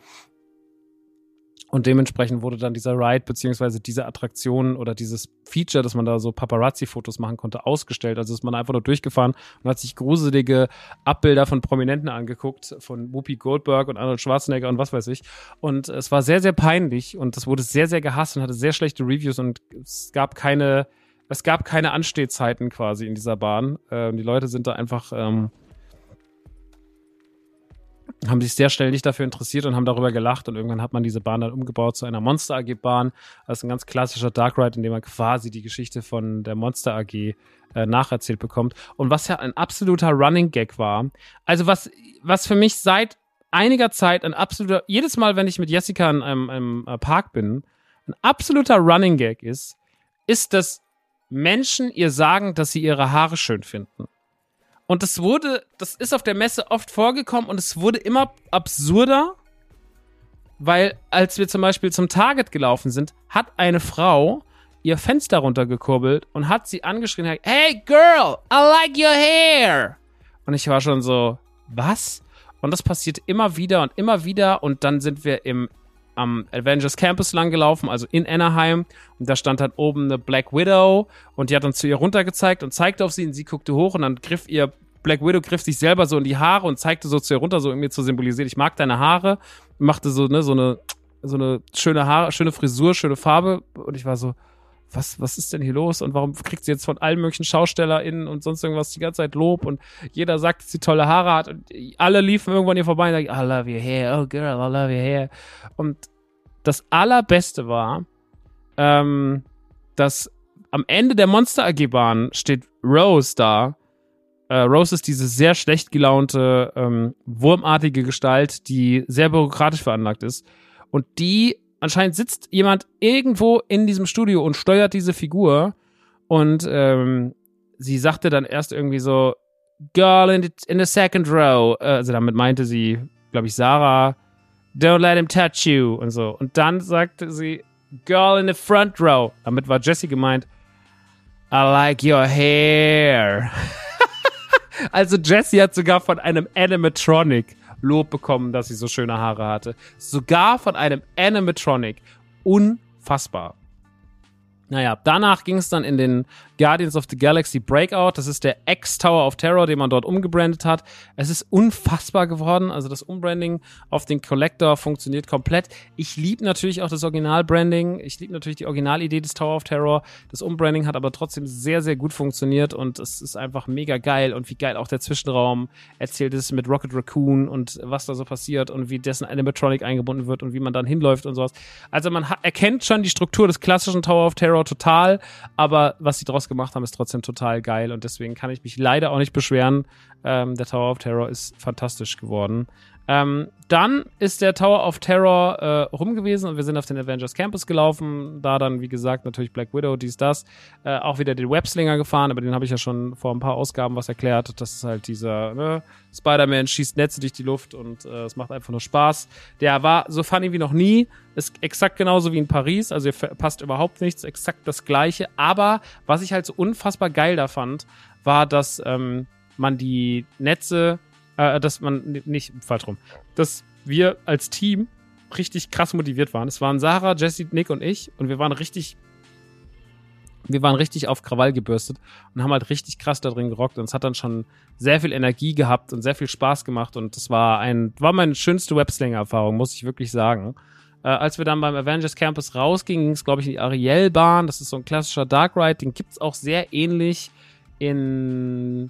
und dementsprechend wurde dann dieser Ride beziehungsweise diese Attraktion oder dieses Feature, dass man da so Paparazzi-Fotos machen konnte, ausgestellt. Also ist man einfach nur durchgefahren und hat sich gruselige Abbilder von Prominenten angeguckt, von Whoopi Goldberg und Arnold Schwarzenegger und was weiß ich. Und es war sehr, sehr peinlich und das wurde sehr, sehr gehasst und hatte sehr schlechte Reviews und es gab keine, es gab keine Anstehzeiten quasi in dieser Bahn. Äh, die Leute sind da einfach ähm, haben sich sehr schnell nicht dafür interessiert und haben darüber gelacht und irgendwann hat man diese Bahn dann umgebaut zu einer Monster AG Bahn. Das ist ein ganz klassischer Dark Ride, in dem man quasi die Geschichte von der Monster AG äh, nacherzählt bekommt. Und was ja ein absoluter Running Gag war. Also was, was für mich seit einiger Zeit ein absoluter, jedes Mal, wenn ich mit Jessica in einem, einem äh, Park bin, ein absoluter Running Gag ist, ist, dass Menschen ihr sagen, dass sie ihre Haare schön finden. Und das wurde, das ist auf der Messe oft vorgekommen und es wurde immer absurder, weil als wir zum Beispiel zum Target gelaufen sind, hat eine Frau ihr Fenster runtergekurbelt und hat sie angeschrien, hey girl, I like your hair. Und ich war schon so, was? Und das passiert immer wieder und immer wieder und dann sind wir im am Avengers Campus lang gelaufen, also in Anaheim. Und da stand halt oben eine Black Widow und die hat uns zu ihr runtergezeigt und zeigte auf sie und sie guckte hoch und dann griff ihr Black Widow griff sich selber so in die Haare und zeigte so zu ihr runter, so um mir zu symbolisieren, ich mag deine Haare, machte so, ne, so eine, so eine schöne Haare, schöne Frisur, schöne Farbe und ich war so, was, was ist denn hier los und warum kriegt sie jetzt von allen möglichen SchaustellerInnen und sonst irgendwas die ganze Zeit Lob und jeder sagt, dass sie tolle Haare hat und alle liefen irgendwann ihr vorbei und sagen, I love your hair, oh girl, I love your hair. Und das allerbeste war, ähm, dass am Ende der Monster AG Bahn steht Rose da. Äh, Rose ist diese sehr schlecht gelaunte, ähm, wurmartige Gestalt, die sehr bürokratisch veranlagt ist. Und die anscheinend sitzt jemand irgendwo in diesem Studio und steuert diese Figur. Und ähm, sie sagte dann erst irgendwie so, Girl in the, in the second row. Äh, also damit meinte sie, glaube ich, Sarah. Don't let him touch you. Und so. Und dann sagte sie, Girl in the front row. Damit war Jessie gemeint, I like your hair. also Jessie hat sogar von einem Animatronic Lob bekommen, dass sie so schöne Haare hatte. Sogar von einem Animatronic. Unfassbar. Naja, danach ging es dann in den Guardians of the Galaxy Breakout. Das ist der X-Tower of Terror, den man dort umgebrandet hat. Es ist unfassbar geworden. Also das Umbranding auf den Collector funktioniert komplett. Ich liebe natürlich auch das Original-Branding. Ich liebe natürlich die Originalidee des Tower of Terror. Das Umbranding hat aber trotzdem sehr, sehr gut funktioniert und es ist einfach mega geil. Und wie geil auch der Zwischenraum erzählt ist mit Rocket Raccoon und was da so passiert und wie dessen Animatronic eingebunden wird und wie man dann hinläuft und sowas. Also man erkennt schon die Struktur des klassischen Tower of Terror total, aber was sie daraus gemacht haben, ist trotzdem total geil und deswegen kann ich mich leider auch nicht beschweren. Ähm, der Tower of Terror ist fantastisch geworden. Ähm, dann ist der Tower of Terror äh, rum gewesen und wir sind auf den Avengers Campus gelaufen. Da dann, wie gesagt, natürlich Black Widow, dies, das. Äh, auch wieder den Webslinger gefahren, aber den habe ich ja schon vor ein paar Ausgaben was erklärt. Das ist halt dieser ne? Spider-Man schießt Netze durch die Luft und äh, es macht einfach nur Spaß. Der war so funny wie noch nie. Ist exakt genauso wie in Paris, also passt überhaupt nichts, exakt das gleiche. Aber was ich halt so unfassbar geil da fand, war, dass ähm, man die Netze äh, dass man nicht falsch rum, dass wir als Team richtig krass motiviert waren. Es waren Sarah, Jesse, Nick und ich und wir waren richtig wir waren richtig auf Krawall gebürstet und haben halt richtig krass da drin gerockt und es hat dann schon sehr viel Energie gehabt und sehr viel Spaß gemacht und das war ein war meine schönste Webslinger-Erfahrung, muss ich wirklich sagen. Äh, als wir dann beim Avengers Campus rausgingen, ging es glaube ich in die Ariel-Bahn. Das ist so ein klassischer Dark Ride, den gibt's auch sehr ähnlich in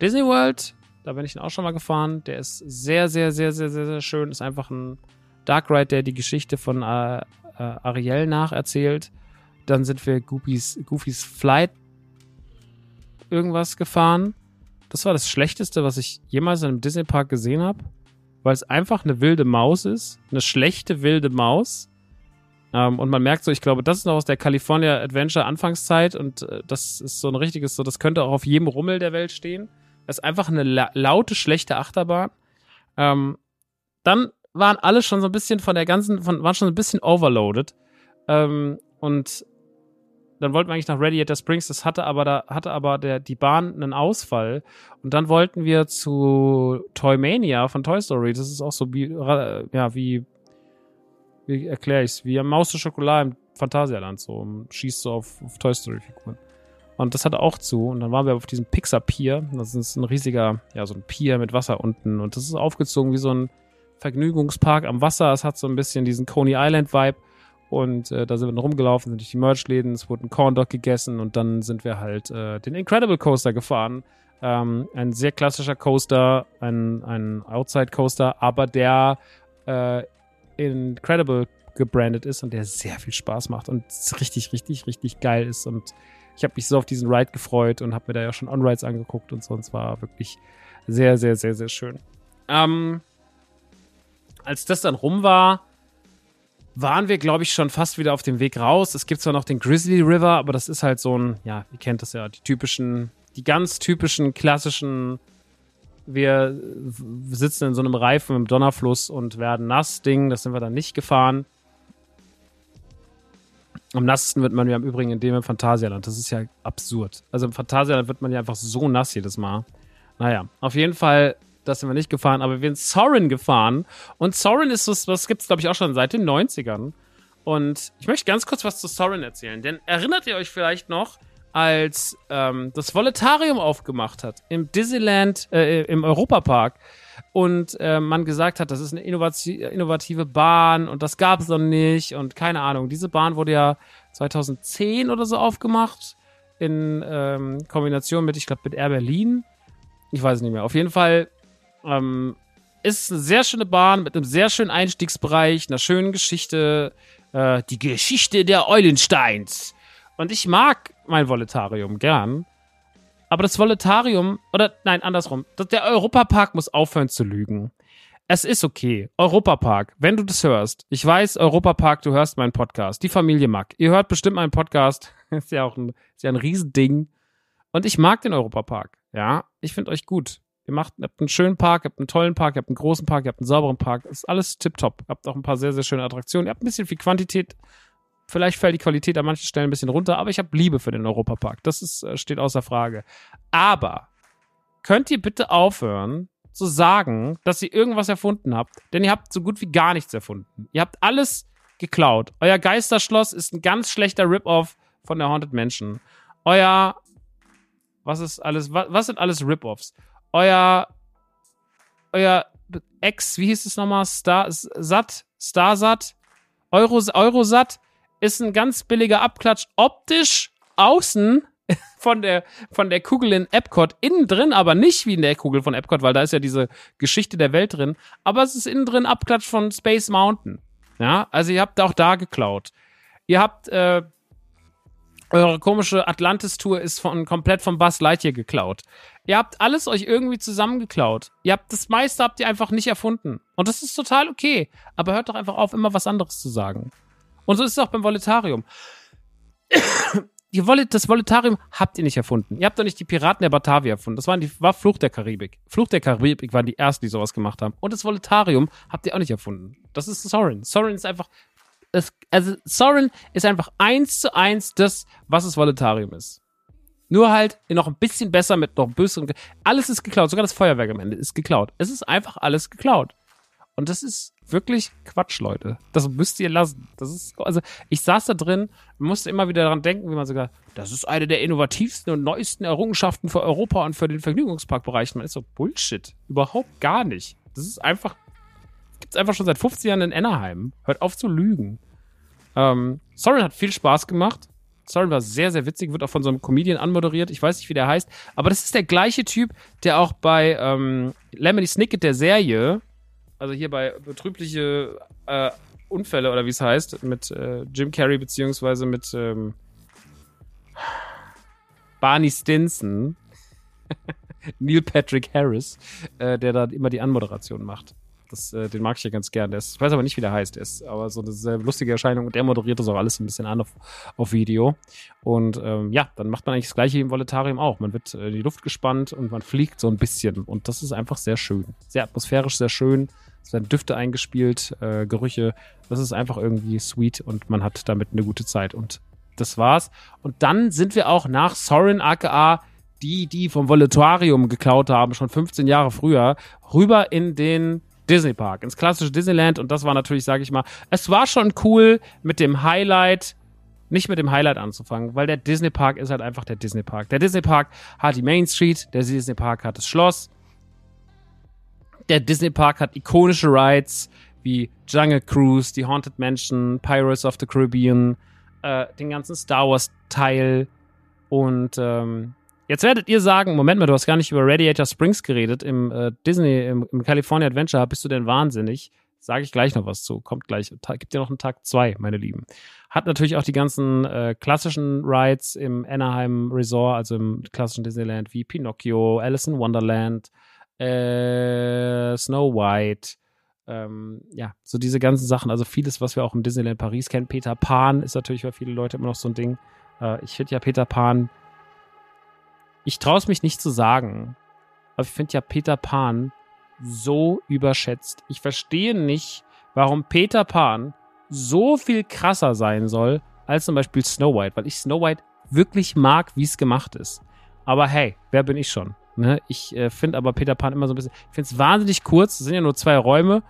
Disney World. Da bin ich auch schon mal gefahren. Der ist sehr, sehr, sehr, sehr, sehr, sehr schön. Ist einfach ein Dark Ride, der die Geschichte von äh, äh, Ariel nacherzählt. Dann sind wir Goofys, Goofys Flight irgendwas gefahren. Das war das Schlechteste, was ich jemals in einem Disney Park gesehen habe, weil es einfach eine wilde Maus ist, eine schlechte wilde Maus. Ähm, und man merkt so, ich glaube, das ist noch aus der California Adventure Anfangszeit und äh, das ist so ein richtiges, so das könnte auch auf jedem Rummel der Welt stehen. Das ist einfach eine la laute, schlechte Achterbahn. Ähm, dann waren alle schon so ein bisschen von der ganzen, von, waren schon ein bisschen overloaded. Ähm, und dann wollten wir eigentlich nach Radiator Springs, das hatte aber da, hatte aber der, die Bahn einen Ausfall. Und dann wollten wir zu Toymania von Toy Story. Das ist auch so wie, ja, wie, wie erkläre ich's? Wie Maus de Schokolade im Phantasialand, so, schießt so auf, auf Toy Story Figuren. Und das hatte auch zu. Und dann waren wir auf diesem Pixar Pier. Das ist ein riesiger, ja, so ein Pier mit Wasser unten. Und das ist aufgezogen wie so ein Vergnügungspark am Wasser. Es hat so ein bisschen diesen Coney Island Vibe. Und äh, da sind wir dann rumgelaufen, sind durch die Merch-Läden, es wurde ein Corn Dog gegessen und dann sind wir halt äh, den Incredible Coaster gefahren. Ähm, ein sehr klassischer Coaster, ein, ein Outside Coaster, aber der äh, Incredible gebrandet ist und der sehr viel Spaß macht und richtig, richtig, richtig geil ist und ich habe mich so auf diesen Ride gefreut und habe mir da ja schon On-Rides angeguckt und so. Und es war wirklich sehr, sehr, sehr, sehr schön. Ähm, als das dann rum war, waren wir, glaube ich, schon fast wieder auf dem Weg raus. Es gibt zwar noch den Grizzly River, aber das ist halt so ein, ja, ihr kennt das ja, die typischen, die ganz typischen, klassischen, wir sitzen in so einem Reifen im Donnerfluss und werden nass Ding, das sind wir dann nicht gefahren. Am nassesten wird man ja im Übrigen in dem im Phantasialand. Das ist ja absurd. Also im Phantasialand wird man ja einfach so nass jedes Mal. Naja, auf jeden Fall, das sind wir nicht gefahren, aber wir sind Sorin gefahren. Und Sorin ist was, was gibt es, glaube ich, auch schon seit den 90ern. Und ich möchte ganz kurz was zu Sorin erzählen. Denn erinnert ihr euch vielleicht noch, als ähm, das Voletarium aufgemacht hat im Disneyland, äh, im Europapark und äh, man gesagt hat, das ist eine innovative Bahn und das gab es noch nicht und keine Ahnung. Diese Bahn wurde ja 2010 oder so aufgemacht in ähm, Kombination mit, ich glaube, mit Air Berlin. Ich weiß es nicht mehr. Auf jeden Fall ähm, ist eine sehr schöne Bahn mit einem sehr schönen Einstiegsbereich, einer schönen Geschichte. Äh, die Geschichte der Eulensteins. Und ich mag mein Voletarium gern. Aber das Voletarium, oder nein, andersrum, der Europapark muss aufhören zu lügen. Es ist okay. Europapark, wenn du das hörst. Ich weiß, Europapark, du hörst meinen Podcast. Die Familie mag. Ihr hört bestimmt meinen Podcast. ist ja auch ein, ist ja ein Riesending. Und ich mag den Europapark. Ja, ich finde euch gut. Ihr macht, habt einen schönen Park, habt einen tollen Park, habt einen großen Park, habt einen sauberen Park. ist alles tipptopp. Habt auch ein paar sehr, sehr schöne Attraktionen. Ihr habt ein bisschen viel Quantität, Vielleicht fällt die Qualität an manchen Stellen ein bisschen runter, aber ich habe Liebe für den Europapark. Das ist, äh, steht außer Frage. Aber könnt ihr bitte aufhören zu sagen, dass ihr irgendwas erfunden habt? Denn ihr habt so gut wie gar nichts erfunden. Ihr habt alles geklaut. Euer Geisterschloss ist ein ganz schlechter Rip-Off von der Haunted Mansion, euer, was ist alles, was, was sind alles Rip-Offs? Euer, euer Ex, wie hieß es nochmal? Star, Sat, Starsat, Euro, Eurosat ist ein ganz billiger Abklatsch. Optisch außen von der, von der Kugel in Epcot, innen drin aber nicht wie in der Kugel von Epcot, weil da ist ja diese Geschichte der Welt drin, aber es ist innen drin Abklatsch von Space Mountain. Ja, also ihr habt auch da geklaut. Ihr habt, äh, eure komische Atlantis-Tour ist von, komplett von Buzz Lightyear geklaut. Ihr habt alles euch irgendwie zusammengeklaut. Ihr habt das meiste habt ihr einfach nicht erfunden. Und das ist total okay. Aber hört doch einfach auf, immer was anderes zu sagen. Und so ist es auch beim Voletarium. Das Voletarium habt ihr nicht erfunden. Ihr habt doch nicht die Piraten der Batavia erfunden. Das waren die, war Fluch der Karibik. Fluch der Karibik waren die ersten, die sowas gemacht haben. Und das Voletarium habt ihr auch nicht erfunden. Das ist Sorin. Sorin ist einfach, es, also Sorin ist einfach eins zu eins das, was das Voletarium ist. Nur halt noch ein bisschen besser mit noch böseren. Alles ist geklaut. Sogar das Feuerwerk am Ende ist geklaut. Es ist einfach alles geklaut. Und das ist wirklich Quatsch, Leute. Das müsst ihr lassen. Das ist, also, ich saß da drin musste immer wieder daran denken, wie man sogar, das ist eine der innovativsten und neuesten Errungenschaften für Europa und für den Vergnügungsparkbereich. Man ist so Bullshit. Überhaupt gar nicht. Das ist einfach, gibt's einfach schon seit 15 Jahren in Anaheim. Hört auf zu lügen. Ähm, Soren hat viel Spaß gemacht. Soren war sehr, sehr witzig, wird auch von so einem Comedian anmoderiert. Ich weiß nicht, wie der heißt. Aber das ist der gleiche Typ, der auch bei ähm, Lemony Snicket der Serie also hier bei betrübliche äh, Unfälle oder wie es heißt, mit äh, Jim Carrey beziehungsweise mit ähm, Barney Stinson, Neil Patrick Harris, äh, der da immer die Anmoderation macht. Das, äh, den mag ich ja ganz gern. Der ist, ich weiß aber nicht, wie der heißt. Der ist aber so eine sehr lustige Erscheinung und der moderiert das auch alles ein bisschen an auf, auf Video. Und ähm, ja, dann macht man eigentlich das gleiche im Voletarium auch. Man wird äh, in die Luft gespannt und man fliegt so ein bisschen. Und das ist einfach sehr schön. Sehr atmosphärisch, sehr schön. Es werden Düfte eingespielt, äh, Gerüche. Das ist einfach irgendwie sweet und man hat damit eine gute Zeit. Und das war's. Und dann sind wir auch nach Sorin aka die, die vom Volatorium geklaut haben, schon 15 Jahre früher, rüber in den Disney Park, ins klassische Disneyland. Und das war natürlich, sage ich mal, es war schon cool mit dem Highlight, nicht mit dem Highlight anzufangen, weil der Disney Park ist halt einfach der Disney Park. Der Disney Park hat die Main Street, der Disney Park hat das Schloss, der Disney Park hat ikonische Rides wie Jungle Cruise, die Haunted Mansion, Pirates of the Caribbean, äh, den ganzen Star Wars Teil. Und ähm, jetzt werdet ihr sagen, Moment mal, du hast gar nicht über Radiator Springs geredet im äh, Disney, im, im, California Adventure. Bist du denn wahnsinnig? Sage ich gleich noch was zu. Kommt gleich. Gibt dir noch einen Tag zwei, meine Lieben. Hat natürlich auch die ganzen äh, klassischen Rides im Anaheim Resort, also im klassischen Disneyland wie Pinocchio, Alice in Wonderland, äh, Snow White, ähm, ja, so diese ganzen Sachen, also vieles, was wir auch im Disneyland Paris kennen. Peter Pan ist natürlich für viele Leute immer noch so ein Ding. Äh, ich finde ja Peter Pan, ich traue es mich nicht zu sagen, aber ich finde ja Peter Pan so überschätzt. Ich verstehe nicht, warum Peter Pan so viel krasser sein soll als zum Beispiel Snow White, weil ich Snow White wirklich mag, wie es gemacht ist. Aber hey, wer bin ich schon? Ne? Ich äh, finde aber Peter Pan immer so ein bisschen, ich finde es wahnsinnig kurz, es sind ja nur zwei Räume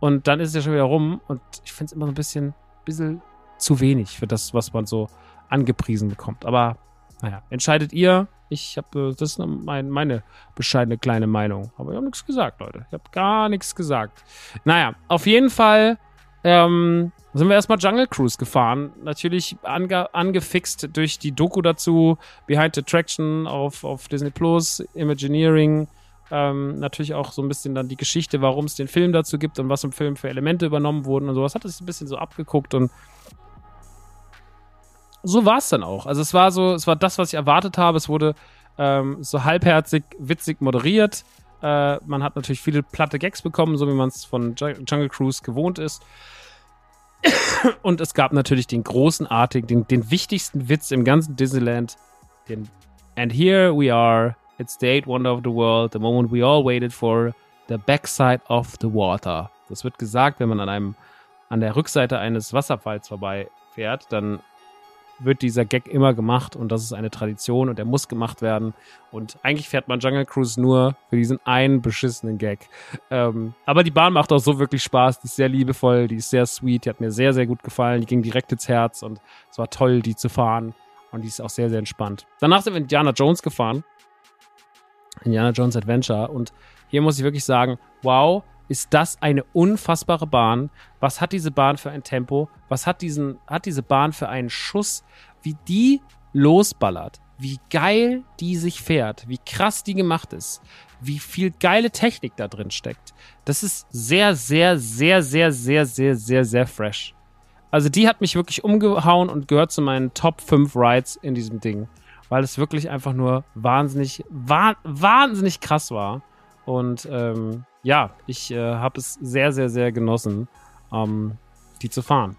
und dann ist es ja schon wieder rum und ich finde es immer so ein bisschen, bisschen zu wenig für das, was man so angepriesen bekommt. Aber naja, entscheidet ihr. Ich habe, äh, das ist mein, meine bescheidene kleine Meinung. Aber ich habe nichts gesagt, Leute. Ich habe gar nichts gesagt. Naja, auf jeden Fall ähm, sind wir erstmal Jungle Cruise gefahren. Natürlich ange angefixt durch die Doku dazu, Behind the Attraction auf, auf Disney Plus, Imagineering. Ähm, natürlich auch so ein bisschen dann die Geschichte, warum es den Film dazu gibt und was im Film für Elemente übernommen wurden und sowas. Hat es ein bisschen so abgeguckt und so war es dann auch. Also es war so, es war das, was ich erwartet habe. Es wurde ähm, so halbherzig, witzig moderiert. Äh, man hat natürlich viele platte Gags bekommen, so wie man es von Jungle Cruise gewohnt ist. Und es gab natürlich den großenartigen, den, den wichtigsten Witz im ganzen Disneyland. Den And here we are. It's the eighth wonder of the world. The moment we all waited for. The backside of the water. Das wird gesagt, wenn man an einem an der Rückseite eines Wasserfalls vorbeifährt, dann wird dieser Gag immer gemacht und das ist eine Tradition und der muss gemacht werden. Und eigentlich fährt man Jungle Cruise nur für diesen einen beschissenen Gag. Ähm, aber die Bahn macht auch so wirklich Spaß. Die ist sehr liebevoll, die ist sehr sweet, die hat mir sehr, sehr gut gefallen. Die ging direkt ins Herz und es war toll, die zu fahren. Und die ist auch sehr, sehr entspannt. Danach sind wir Indiana Jones gefahren. Indiana Jones Adventure. Und hier muss ich wirklich sagen, wow, ist das eine unfassbare Bahn. Was hat diese Bahn für ein Tempo? Was hat, diesen, hat diese Bahn für einen Schuss? Wie die losballert. Wie geil die sich fährt. Wie krass die gemacht ist. Wie viel geile Technik da drin steckt. Das ist sehr, sehr, sehr, sehr, sehr, sehr, sehr, sehr fresh. Also die hat mich wirklich umgehauen und gehört zu meinen Top 5 Rides in diesem Ding. Weil es wirklich einfach nur wahnsinnig, wah wahnsinnig krass war. Und ähm, ja, ich äh, habe es sehr, sehr, sehr genossen, ähm, die zu fahren.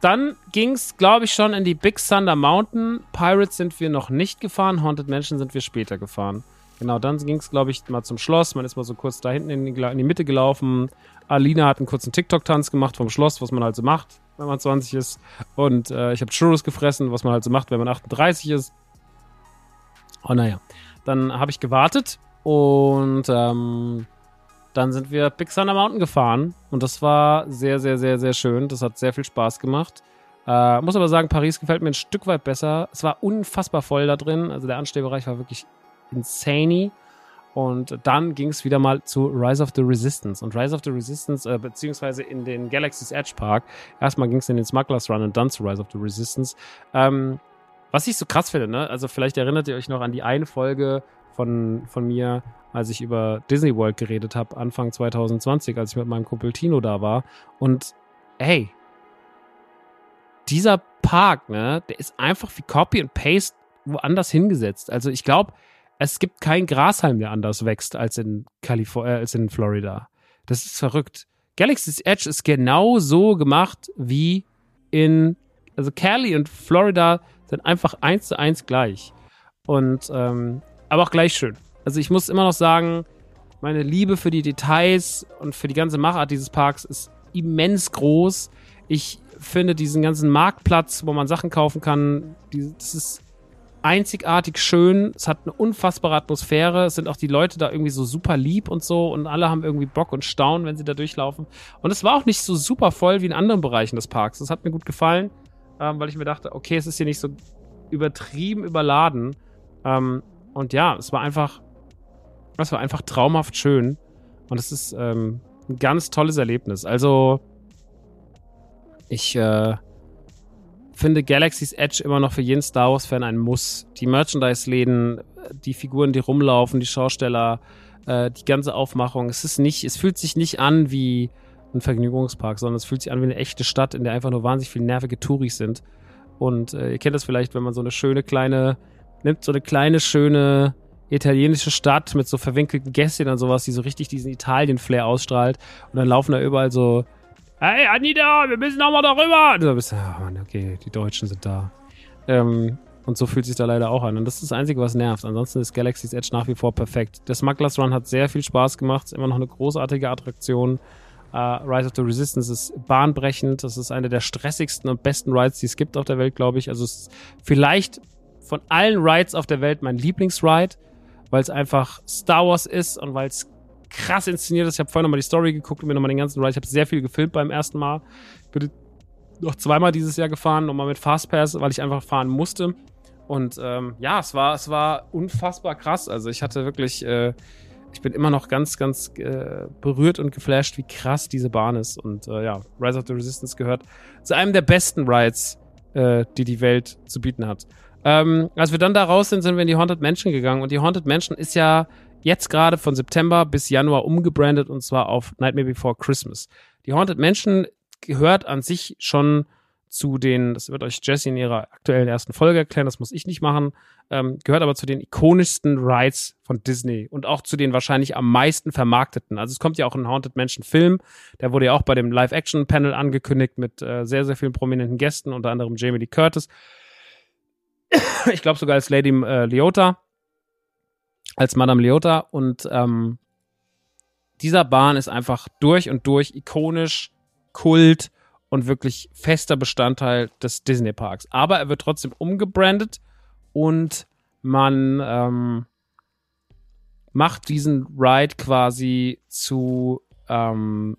Dann ging es, glaube ich, schon in die Big Thunder Mountain. Pirates sind wir noch nicht gefahren, Haunted Mansion sind wir später gefahren. Genau, dann ging es, glaube ich, mal zum Schloss. Man ist mal so kurz da hinten in die, in die Mitte gelaufen. Alina hat einen kurzen TikTok-Tanz gemacht vom Schloss, was man halt so macht wenn man 20 ist. Und äh, ich habe Churros gefressen, was man halt so macht, wenn man 38 ist. Oh, naja. Dann habe ich gewartet und ähm, dann sind wir Big Thunder Mountain gefahren. Und das war sehr, sehr, sehr, sehr schön. Das hat sehr viel Spaß gemacht. Äh, muss aber sagen, Paris gefällt mir ein Stück weit besser. Es war unfassbar voll da drin. Also der Anstehbereich war wirklich insane. Und dann ging es wieder mal zu Rise of the Resistance. Und Rise of the Resistance, äh, beziehungsweise in den Galaxy's Edge Park. Erstmal ging es in den Smugglers Run und dann zu Rise of the Resistance. Ähm, was ich so krass finde, ne? Also vielleicht erinnert ihr euch noch an die eine Folge von, von mir, als ich über Disney World geredet habe, Anfang 2020, als ich mit meinem Kumpel Tino da war. Und hey, dieser Park, ne, der ist einfach wie Copy and Paste woanders hingesetzt. Also ich glaube, es gibt kein Grashalm, der anders wächst als in, Kalifor äh, als in Florida. Das ist verrückt. Galaxy's Edge ist genau so gemacht wie in, also Cali und Florida sind einfach eins zu eins gleich. Und, ähm, aber auch gleich schön. Also ich muss immer noch sagen, meine Liebe für die Details und für die ganze Machart dieses Parks ist immens groß. Ich finde diesen ganzen Marktplatz, wo man Sachen kaufen kann, die, das ist einzigartig schön. Es hat eine unfassbare Atmosphäre. Es sind auch die Leute da irgendwie so super lieb und so und alle haben irgendwie Bock und Staunen, wenn sie da durchlaufen. Und es war auch nicht so super voll wie in anderen Bereichen des Parks. Das hat mir gut gefallen, ähm, weil ich mir dachte, okay, es ist hier nicht so übertrieben überladen. Ähm, und ja, es war einfach, es war einfach traumhaft schön. Und es ist ähm, ein ganz tolles Erlebnis. Also, ich, äh, finde Galaxy's Edge immer noch für jeden Star Wars-Fan ein Muss. Die Merchandise-Läden, die Figuren, die rumlaufen, die Schausteller, äh, die ganze Aufmachung. Es ist nicht, es fühlt sich nicht an wie ein Vergnügungspark, sondern es fühlt sich an wie eine echte Stadt, in der einfach nur wahnsinnig viele nervige Touris sind. Und äh, ihr kennt das vielleicht, wenn man so eine schöne kleine, nimmt so eine kleine, schöne italienische Stadt mit so verwinkelten Gästchen und sowas, die so richtig diesen Italien-Flair ausstrahlt. Und dann laufen da überall so Hey, Anita, wir müssen nochmal darüber. Und du bist, oh Mann, okay, die Deutschen sind da. Ähm, und so fühlt sich da leider auch an. Und das ist das Einzige, was nervt. Ansonsten ist Galaxy's Edge nach wie vor perfekt. Der Smugglers Run hat sehr viel Spaß gemacht. Ist immer noch eine großartige Attraktion. Uh, Rise of the Resistance ist bahnbrechend. Das ist eine der stressigsten und besten Rides, die es gibt auf der Welt, glaube ich. Also es ist vielleicht von allen Rides auf der Welt mein Lieblingsride, weil es einfach Star Wars ist und weil es krass inszeniert ist. Ich habe vorhin nochmal die Story geguckt und mir nochmal den ganzen Ride. Ich habe sehr viel gefilmt beim ersten Mal. Bin noch zweimal dieses Jahr gefahren, nochmal mit Fastpass, weil ich einfach fahren musste. Und ähm, ja, es war, es war unfassbar krass. Also ich hatte wirklich, äh, ich bin immer noch ganz, ganz äh, berührt und geflasht, wie krass diese Bahn ist. Und äh, ja, Rise of the Resistance gehört zu einem der besten Rides, äh, die die Welt zu bieten hat. Ähm, als wir dann da raus sind, sind wir in die Haunted Mansion gegangen. Und die Haunted Mansion ist ja jetzt gerade von September bis Januar umgebrandet und zwar auf Nightmare Before Christmas. Die Haunted Mansion gehört an sich schon zu den, das wird euch Jesse in ihrer aktuellen ersten Folge erklären, das muss ich nicht machen, ähm, gehört aber zu den ikonischsten Rides von Disney und auch zu den wahrscheinlich am meisten vermarkteten. Also es kommt ja auch ein Haunted Mansion Film, der wurde ja auch bei dem Live-Action-Panel angekündigt mit äh, sehr, sehr vielen prominenten Gästen, unter anderem Jamie Lee Curtis. ich glaube sogar als Lady äh, Leota als Madame Leota und ähm, dieser Bahn ist einfach durch und durch ikonisch, Kult und wirklich fester Bestandteil des Disney Parks. Aber er wird trotzdem umgebrandet und man ähm, macht diesen Ride quasi zu ähm,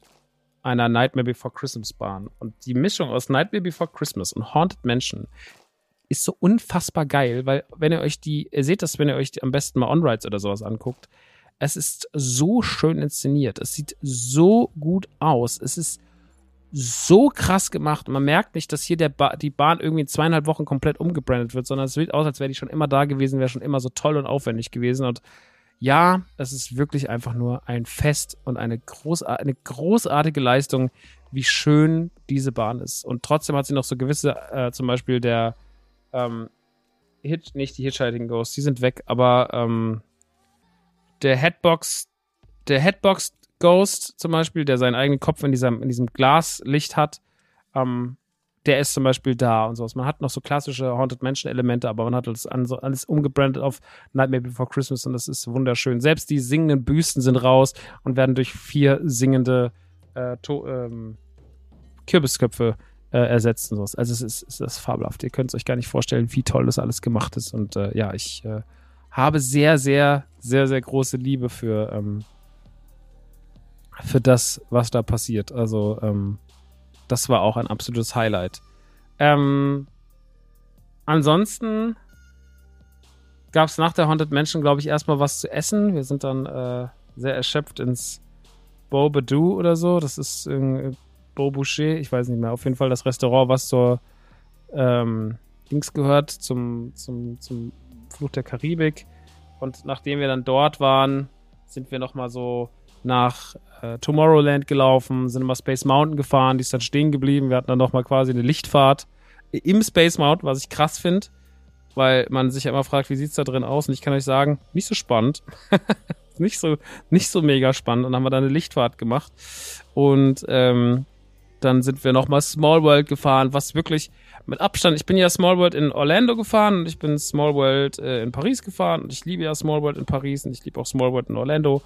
einer Nightmare Before Christmas Bahn. Und die Mischung aus Nightmare Before Christmas und Haunted Mansion ist so unfassbar geil, weil wenn ihr euch die, ihr seht das, wenn ihr euch am besten mal On-Rides oder sowas anguckt, es ist so schön inszeniert. Es sieht so gut aus. Es ist so krass gemacht. Man merkt nicht, dass hier ba die Bahn irgendwie in zweieinhalb Wochen komplett umgebrandet wird, sondern es sieht aus, als wäre die schon immer da gewesen, wäre schon immer so toll und aufwendig gewesen. Und ja, es ist wirklich einfach nur ein Fest und eine, groß eine großartige Leistung, wie schön diese Bahn ist. Und trotzdem hat sie noch so gewisse, äh, zum Beispiel der ähm, Hit, nicht die Hitchhiking Ghosts, die sind weg, aber ähm, der Headbox, der Headbox Ghost zum Beispiel, der seinen eigenen Kopf in diesem, in diesem Glaslicht hat, ähm, der ist zum Beispiel da und sowas. Man hat noch so klassische Haunted Mansion Elemente, aber man hat alles, alles umgebrandet auf Nightmare Before Christmas und das ist wunderschön. Selbst die singenden Büsten sind raus und werden durch vier singende äh, ähm, Kürbisköpfe äh, ersetzt sowas. Also es ist, es ist fabelhaft. Ihr könnt es euch gar nicht vorstellen, wie toll das alles gemacht ist. Und äh, ja, ich äh, habe sehr, sehr, sehr, sehr große Liebe für ähm, für das, was da passiert. Also, ähm, das war auch ein absolutes Highlight. Ähm, ansonsten gab es nach der Haunted Mansion, glaube ich, erstmal was zu essen. Wir sind dann äh, sehr erschöpft ins Beau Badou oder so. Das ist äh, Beau Boucher, ich weiß nicht mehr. Auf jeden Fall das Restaurant, was zur ähm, Dings gehört, zum, zum, zum Fluch der Karibik. Und nachdem wir dann dort waren, sind wir nochmal so nach äh, Tomorrowland gelaufen, sind immer Space Mountain gefahren, die ist dann stehen geblieben. Wir hatten dann nochmal quasi eine Lichtfahrt im Space Mountain, was ich krass finde, weil man sich ja immer fragt, wie sieht's da drin aus? Und ich kann euch sagen, nicht so spannend. nicht so, nicht so mega spannend. Und dann haben wir da eine Lichtfahrt gemacht. Und ähm, dann sind wir nochmal Small World gefahren, was wirklich mit Abstand, ich bin ja Small World in Orlando gefahren und ich bin Small World äh, in Paris gefahren und ich liebe ja Small World in Paris und ich liebe auch Small World in Orlando.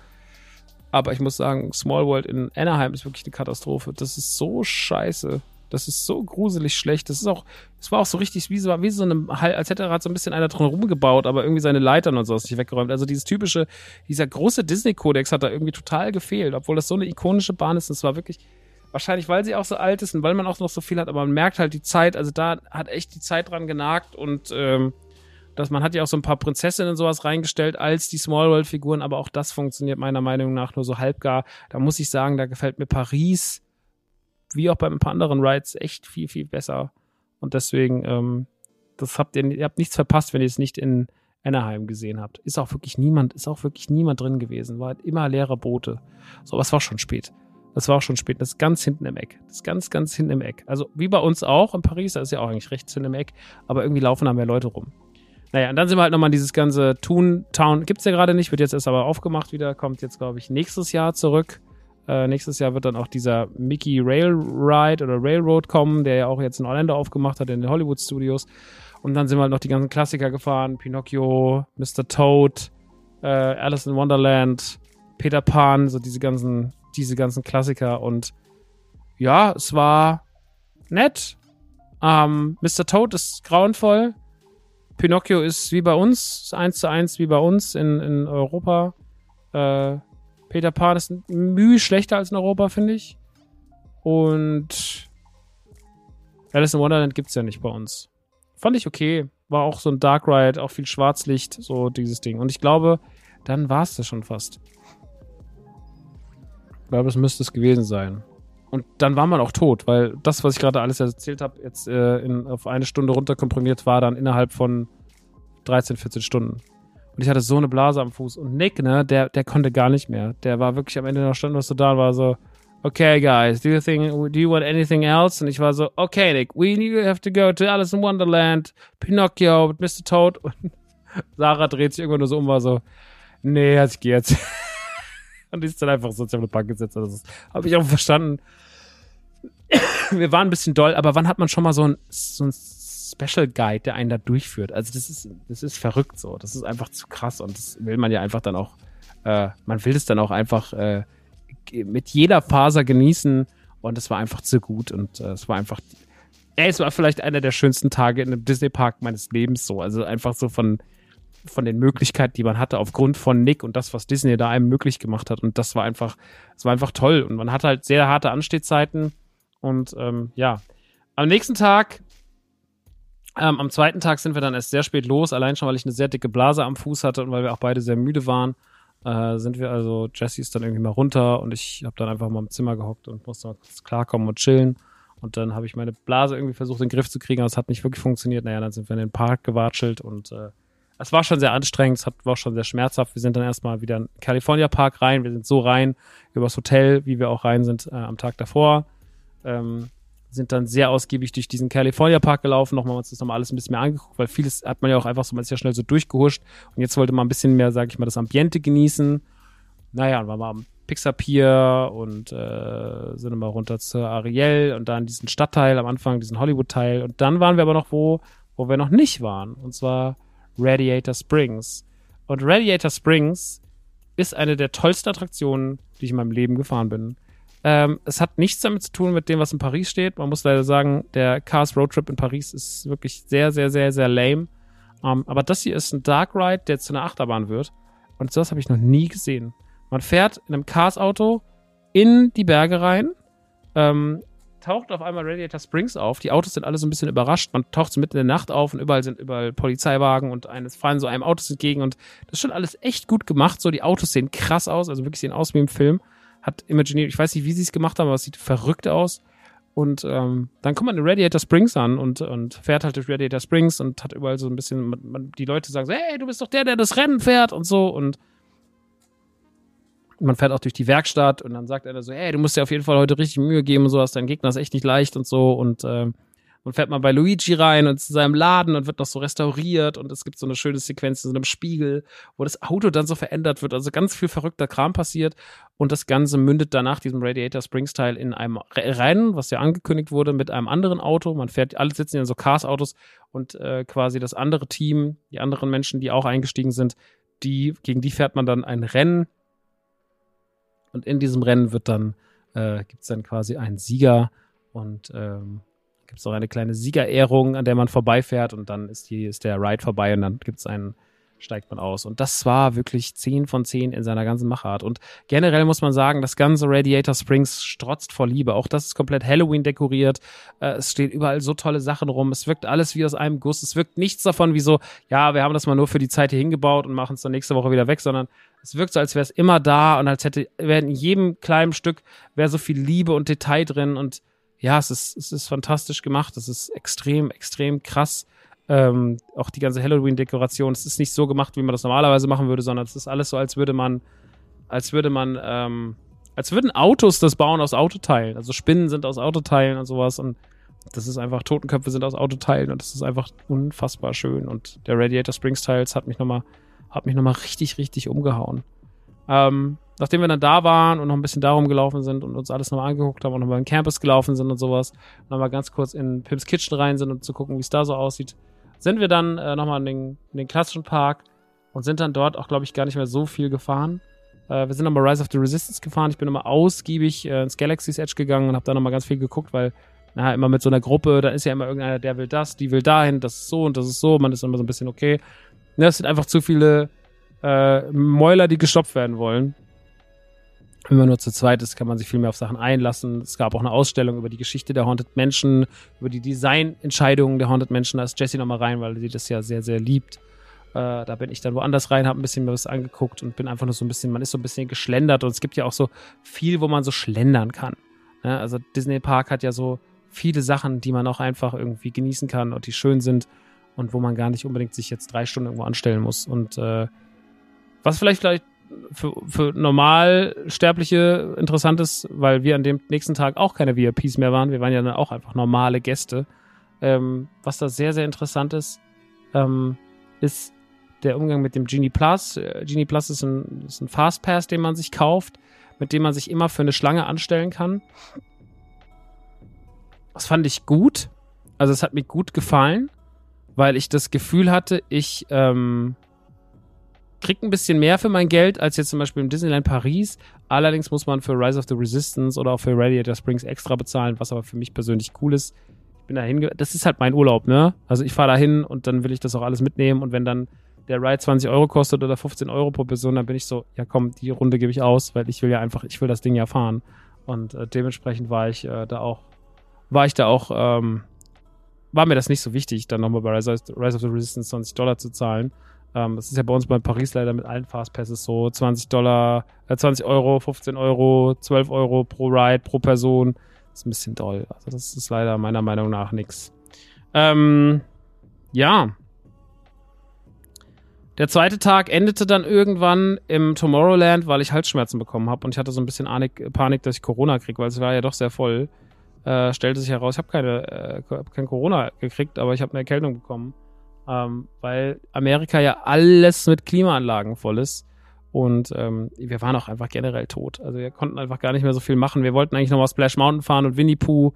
Aber ich muss sagen, Small World in Anaheim ist wirklich eine Katastrophe. Das ist so scheiße. Das ist so gruselig schlecht. Das ist auch, es war auch so richtig, wie so, wie so eine, als hätte er so ein bisschen einer drin rumgebaut, aber irgendwie seine Leitern und so ist nicht weggeräumt. Also dieses typische, dieser große Disney-Kodex hat da irgendwie total gefehlt, obwohl das so eine ikonische Bahn ist. Und es war wirklich, wahrscheinlich, weil sie auch so alt ist und weil man auch noch so viel hat, aber man merkt halt die Zeit, also da hat echt die Zeit dran genagt und, ähm, dass man hat ja auch so ein paar Prinzessinnen sowas reingestellt als die Small World Figuren, aber auch das funktioniert meiner Meinung nach nur so halbgar. Da muss ich sagen, da gefällt mir Paris wie auch bei ein paar anderen Rides echt viel viel besser und deswegen ähm, das habt ihr ihr habt nichts verpasst, wenn ihr es nicht in Anaheim gesehen habt. Ist auch wirklich niemand, ist auch wirklich niemand drin gewesen, war halt immer leere Boote. So, was war schon spät. Das war auch schon spät. Das ist ganz hinten im Eck. Das ist ganz, ganz hinten im Eck. Also wie bei uns auch in Paris, da ist ja auch eigentlich rechts hinten im Eck, aber irgendwie laufen da mehr Leute rum. Naja, und dann sind wir halt nochmal dieses ganze Toontown, gibt's ja gerade nicht, wird jetzt erst aber aufgemacht wieder, kommt jetzt, glaube ich, nächstes Jahr zurück. Äh, nächstes Jahr wird dann auch dieser Mickey Rail Ride oder Railroad kommen, der ja auch jetzt in Orlando aufgemacht hat, in den Hollywood Studios. Und dann sind wir halt noch die ganzen Klassiker gefahren, Pinocchio, Mr. Toad, äh, Alice in Wonderland, Peter Pan, so diese ganzen, diese ganzen Klassiker. Und ja, es war nett. Ähm, Mr. Toad ist grauenvoll. Pinocchio ist wie bei uns, eins zu eins wie bei uns in, in Europa. Äh, Peter Pan ist mühe schlechter als in Europa, finde ich. Und Alice in Wonderland gibt es ja nicht bei uns. Fand ich okay. War auch so ein Dark Ride, auch viel Schwarzlicht, so dieses Ding. Und ich glaube, dann war es das schon fast. Ich glaube, das müsste es gewesen sein. Und dann war man auch tot, weil das, was ich gerade alles erzählt habe, jetzt äh, in, auf eine Stunde runterkomprimiert war, dann innerhalb von 13, 14 Stunden. Und ich hatte so eine Blase am Fuß. Und Nick, ne, der, der konnte gar nicht mehr. Der war wirklich am Ende noch stand, was so da war so, okay, guys, do you think, do you want anything else? Und ich war so, okay, Nick, we have to go to Alice in Wonderland, Pinocchio, Mr. Toad. Und Sarah dreht sich irgendwann nur so um, war so, nee, gehe jetzt. und die ist dann einfach so auf eine Bank gesetzt. Das habe ich auch verstanden wir waren ein bisschen doll, aber wann hat man schon mal so ein, so ein Special Guide, der einen da durchführt? Also das ist, das ist verrückt so. Das ist einfach zu krass und das will man ja einfach dann auch, äh, man will es dann auch einfach äh, mit jeder Faser genießen und es war einfach zu gut und äh, es war einfach, ey, es war vielleicht einer der schönsten Tage in einem Disney-Park meines Lebens so. Also einfach so von, von den Möglichkeiten, die man hatte, aufgrund von Nick und das, was Disney da einem möglich gemacht hat. Und das war einfach, es war einfach toll. Und man hat halt sehr harte Anstehzeiten und ähm, ja, am nächsten Tag Ähm, am zweiten Tag sind wir dann erst sehr spät los, allein schon, weil ich eine sehr dicke Blase am Fuß hatte und weil wir auch beide sehr müde waren. Äh, sind wir also, Jesse ist dann irgendwie mal runter und ich habe dann einfach mal im Zimmer gehockt und musste mal kurz klarkommen und chillen. Und dann habe ich meine Blase irgendwie versucht, in den Griff zu kriegen, aber es hat nicht wirklich funktioniert. Naja, dann sind wir in den Park gewatschelt und äh, es war schon sehr anstrengend, es hat, war schon sehr schmerzhaft. Wir sind dann erstmal wieder in den California Park rein. Wir sind so rein übers Hotel, wie wir auch rein sind äh, am Tag davor. Ähm, sind dann sehr ausgiebig durch diesen California Park gelaufen, nochmal uns das nochmal alles ein bisschen mehr angeguckt, weil vieles hat man ja auch einfach so, man ist ja schnell so durchgehuscht und jetzt wollte man ein bisschen mehr, sag ich mal, das Ambiente genießen. Naja, und waren wir am Pixar Pier und äh, sind mal runter zur Ariel und dann diesen Stadtteil am Anfang, diesen Hollywood-Teil und dann waren wir aber noch wo, wo wir noch nicht waren und zwar Radiator Springs. Und Radiator Springs ist eine der tollsten Attraktionen, die ich in meinem Leben gefahren bin. Ähm, es hat nichts damit zu tun mit dem, was in Paris steht. Man muss leider sagen, der Cars Road Trip in Paris ist wirklich sehr, sehr, sehr, sehr lame. Ähm, aber das hier ist ein Dark Ride, der zu einer Achterbahn wird. Und sowas habe ich noch nie gesehen. Man fährt in einem Cars-Auto in die Berge rein, ähm, taucht auf einmal Radiator Springs auf. Die Autos sind alle so ein bisschen überrascht. Man taucht so mitten in der Nacht auf und überall sind überall Polizeiwagen und eines fahren so einem Autos entgegen und das ist schon alles echt gut gemacht. So, die Autos sehen krass aus, also wirklich sehen aus wie im Film hat Imagineering, ich weiß nicht, wie sie es gemacht haben, aber es sieht verrückt aus. Und ähm, dann kommt man in Radiator Springs an und, und fährt halt durch Radiator Springs und hat überall so ein bisschen, man, man, die Leute sagen so, hey, du bist doch der, der das Rennen fährt und so. Und man fährt auch durch die Werkstatt und dann sagt einer so, hey, du musst dir auf jeden Fall heute richtig Mühe geben und so, dein Gegner ist echt nicht leicht und so. Und ähm, und fährt mal bei Luigi rein und zu seinem Laden und wird noch so restauriert und es gibt so eine schöne Sequenz in so einem Spiegel, wo das Auto dann so verändert wird. Also ganz viel verrückter Kram passiert und das Ganze mündet danach diesem Radiator Springs Teil in einem Rennen, was ja angekündigt wurde, mit einem anderen Auto. Man fährt, alle sitzen in so Cars-Autos und äh, quasi das andere Team, die anderen Menschen, die auch eingestiegen sind, die, gegen die fährt man dann ein Rennen und in diesem Rennen wird dann, äh, gibt es dann quasi einen Sieger und ähm, gibt es auch eine kleine Siegerehrung, an der man vorbeifährt und dann ist, die, ist der Ride vorbei und dann gibt es einen, steigt man aus. Und das war wirklich 10 von 10 in seiner ganzen Machart. Und generell muss man sagen, das ganze Radiator Springs strotzt vor Liebe. Auch das ist komplett Halloween dekoriert. Äh, es stehen überall so tolle Sachen rum. Es wirkt alles wie aus einem Guss. Es wirkt nichts davon wie so, ja, wir haben das mal nur für die Zeit hier hingebaut und machen es dann nächste Woche wieder weg, sondern es wirkt so, als wäre es immer da und als hätte, wäre in jedem kleinen Stück wäre so viel Liebe und Detail drin und ja, es ist, es ist fantastisch gemacht. Es ist extrem, extrem krass. Ähm, auch die ganze Halloween-Dekoration. Es ist nicht so gemacht, wie man das normalerweise machen würde, sondern es ist alles so, als würde man, als würde man, ähm, als würden Autos das bauen aus Autoteilen. Also Spinnen sind aus Autoteilen und sowas und das ist einfach, Totenköpfe sind aus Autoteilen und das ist einfach unfassbar schön. Und der Radiator Springs Teils hat mich nochmal, hat mich nochmal richtig, richtig umgehauen. Ähm, nachdem wir dann da waren und noch ein bisschen darum gelaufen sind und uns alles nochmal angeguckt haben und nochmal in Campus gelaufen sind und sowas, nochmal ganz kurz in Pims Kitchen rein sind und zu gucken, wie es da so aussieht, sind wir dann äh, nochmal in den, in den klassischen Park und sind dann dort auch, glaube ich, gar nicht mehr so viel gefahren. Äh, wir sind nochmal Rise of the Resistance gefahren. Ich bin nochmal ausgiebig äh, ins Galaxy's Edge gegangen und habe da nochmal ganz viel geguckt, weil na, immer mit so einer Gruppe, da ist ja immer irgendeiner, der will das, die will dahin, das ist so und das ist so. Man ist immer so ein bisschen okay. Ne, es sind einfach zu viele äh, Mäuler, die gestopft werden wollen. Wenn man nur zu zweit ist, kann man sich viel mehr auf Sachen einlassen. Es gab auch eine Ausstellung über die Geschichte der Haunted Menschen, über die Designentscheidungen der Haunted Menschen. Da ist Jessie nochmal rein, weil sie das ja sehr, sehr liebt. Äh, da bin ich dann woanders rein, habe ein bisschen mehr was angeguckt und bin einfach nur so ein bisschen, man ist so ein bisschen geschlendert und es gibt ja auch so viel, wo man so schlendern kann. Ja, also Disney Park hat ja so viele Sachen, die man auch einfach irgendwie genießen kann und die schön sind und wo man gar nicht unbedingt sich jetzt drei Stunden irgendwo anstellen muss. Und äh, was vielleicht, vielleicht für, für Normalsterbliche interessant ist, weil wir an dem nächsten Tag auch keine VIPs mehr waren. Wir waren ja dann auch einfach normale Gäste. Ähm, was da sehr, sehr interessant ist, ähm, ist der Umgang mit dem Genie Plus. Äh, Genie Plus ist ein, ist ein Fastpass, den man sich kauft, mit dem man sich immer für eine Schlange anstellen kann. Das fand ich gut. Also es hat mir gut gefallen, weil ich das Gefühl hatte, ich ähm, krieg ein bisschen mehr für mein Geld als jetzt zum Beispiel im Disneyland Paris. Allerdings muss man für Rise of the Resistance oder auch für Radiator Springs extra bezahlen, was aber für mich persönlich cool ist. Ich bin dahin, das ist halt mein Urlaub, ne? Also ich fahre dahin und dann will ich das auch alles mitnehmen und wenn dann der Ride 20 Euro kostet oder 15 Euro pro Person, dann bin ich so, ja komm, die Runde gebe ich aus, weil ich will ja einfach, ich will das Ding ja fahren. Und äh, dementsprechend war ich äh, da auch, war ich da auch ähm, war mir das nicht so wichtig, dann nochmal bei Rise of the Resistance 20 Dollar zu zahlen. Ähm, das ist ja bei uns bei Paris leider mit allen Fastpasses so 20 Dollar, äh, 20 Euro, 15 Euro, 12 Euro pro Ride, pro Person. Das ist ein bisschen doll. Also das ist leider meiner Meinung nach nix. Ähm, ja. Der zweite Tag endete dann irgendwann im Tomorrowland, weil ich Halsschmerzen bekommen habe und ich hatte so ein bisschen Panik, Panik dass ich Corona kriege, weil es war ja doch sehr voll. Äh, stellte sich heraus, ich habe keine, äh, kein Corona gekriegt, aber ich habe eine Erkältung bekommen, ähm, weil Amerika ja alles mit Klimaanlagen voll ist. Und ähm, wir waren auch einfach generell tot. Also wir konnten einfach gar nicht mehr so viel machen. Wir wollten eigentlich nochmal Splash Mountain fahren und Winnie Pooh.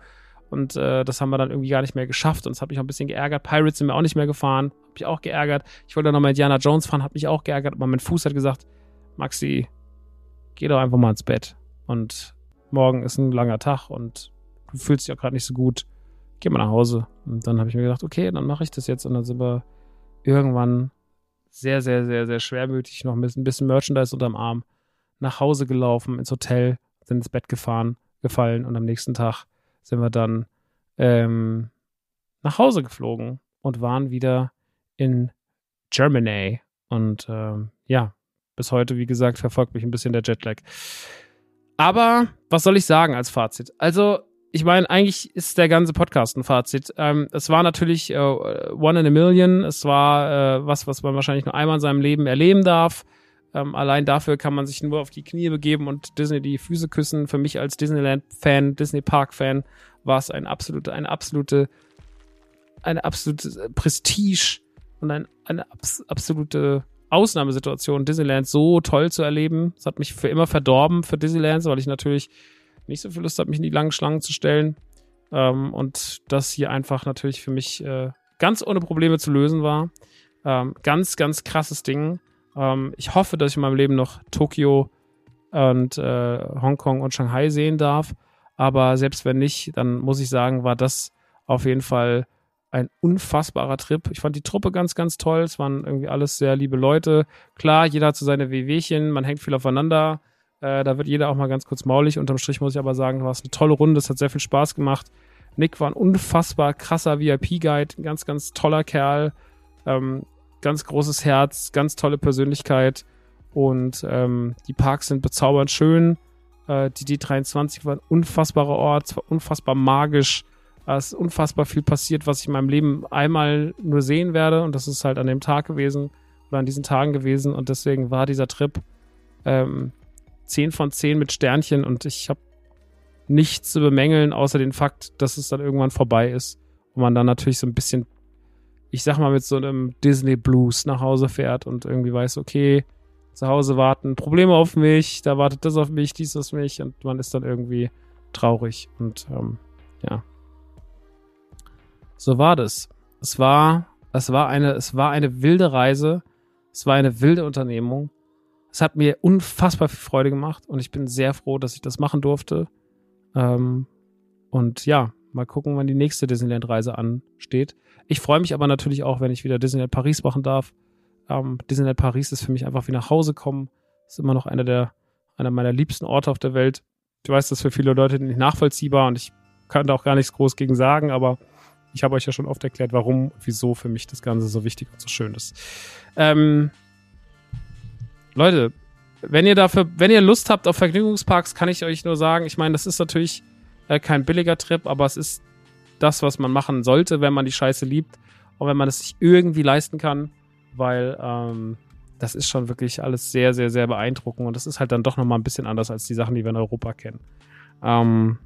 Und äh, das haben wir dann irgendwie gar nicht mehr geschafft. Und es hat mich auch ein bisschen geärgert. Pirates sind mir auch nicht mehr gefahren. Hab mich auch geärgert. Ich wollte nochmal Indiana Jones fahren, hat mich auch geärgert. Aber mein Fuß hat gesagt, Maxi, geh doch einfach mal ins Bett. Und morgen ist ein langer Tag und du fühlst dich auch gerade nicht so gut. Geh mal nach Hause. Und dann habe ich mir gedacht, okay, dann mache ich das jetzt. Und dann sind wir irgendwann sehr, sehr, sehr, sehr schwermütig, noch ein bisschen, Merchandise unterm Arm, nach Hause gelaufen, ins Hotel, sind ins Bett gefahren, gefallen und am nächsten Tag sind wir dann ähm, nach Hause geflogen und waren wieder in Germany. Und ähm, ja, bis heute, wie gesagt, verfolgt mich ein bisschen der Jetlag. Aber was soll ich sagen als Fazit? Also, ich meine, eigentlich ist der ganze Podcast ein Fazit. Ähm, es war natürlich äh, One in a Million. Es war äh, was, was man wahrscheinlich nur einmal in seinem Leben erleben darf. Ähm, allein dafür kann man sich nur auf die Knie begeben und Disney die Füße küssen. Für mich als Disneyland-Fan, Disney-Park-Fan war es ein absolute, eine absolute, eine absolute Prestige und ein, eine abs absolute Ausnahmesituation, Disneyland so toll zu erleben. Es hat mich für immer verdorben für Disneyland, weil ich natürlich nicht so viel Lust habe, mich in die langen Schlangen zu stellen. Ähm, und das hier einfach natürlich für mich äh, ganz ohne Probleme zu lösen war. Ähm, ganz, ganz krasses Ding. Ähm, ich hoffe, dass ich in meinem Leben noch Tokio und äh, Hongkong und Shanghai sehen darf. Aber selbst wenn nicht, dann muss ich sagen, war das auf jeden Fall ein unfassbarer Trip. Ich fand die Truppe ganz, ganz toll. Es waren irgendwie alles sehr liebe Leute. Klar, jeder hat so seine Wehwehchen, man hängt viel aufeinander. Äh, da wird jeder auch mal ganz kurz maulig. Unterm Strich muss ich aber sagen, war es eine tolle Runde. Es hat sehr viel Spaß gemacht. Nick war ein unfassbar krasser VIP-Guide, ein ganz, ganz toller Kerl. Ähm, ganz großes Herz, ganz tolle Persönlichkeit. Und ähm, die Parks sind bezaubernd schön. Äh, die D23 war ein unfassbarer Ort, es war unfassbar magisch. Es ist unfassbar viel passiert, was ich in meinem Leben einmal nur sehen werde. Und das ist halt an dem Tag gewesen oder an diesen Tagen gewesen. Und deswegen war dieser Trip ähm, 10 von 10 mit Sternchen und ich habe nichts zu bemängeln, außer den Fakt, dass es dann irgendwann vorbei ist und man dann natürlich so ein bisschen, ich sag mal, mit so einem Disney Blues nach Hause fährt und irgendwie weiß, okay, zu Hause warten Probleme auf mich, da wartet das auf mich, dies auf mich und man ist dann irgendwie traurig und ähm, ja. So war das. Es war, es war eine, es war eine wilde Reise. Es war eine wilde Unternehmung. Es hat mir unfassbar viel Freude gemacht und ich bin sehr froh, dass ich das machen durfte. Ähm, und ja, mal gucken, wann die nächste Disneyland-Reise ansteht. Ich freue mich aber natürlich auch, wenn ich wieder Disneyland Paris machen darf. Ähm, Disneyland Paris ist für mich einfach wie nach Hause kommen. Ist immer noch einer der, einer meiner liebsten Orte auf der Welt. Ich weiß, das ist für viele Leute nicht nachvollziehbar und ich kann da auch gar nichts groß gegen sagen, aber ich habe euch ja schon oft erklärt, warum und wieso für mich das Ganze so wichtig und so schön ist. Ähm, Leute, wenn ihr dafür, wenn ihr Lust habt auf Vergnügungsparks, kann ich euch nur sagen, ich meine, das ist natürlich äh, kein billiger Trip, aber es ist das, was man machen sollte, wenn man die Scheiße liebt und wenn man es sich irgendwie leisten kann, weil ähm, das ist schon wirklich alles sehr, sehr, sehr beeindruckend und das ist halt dann doch nochmal ein bisschen anders als die Sachen, die wir in Europa kennen. Ähm,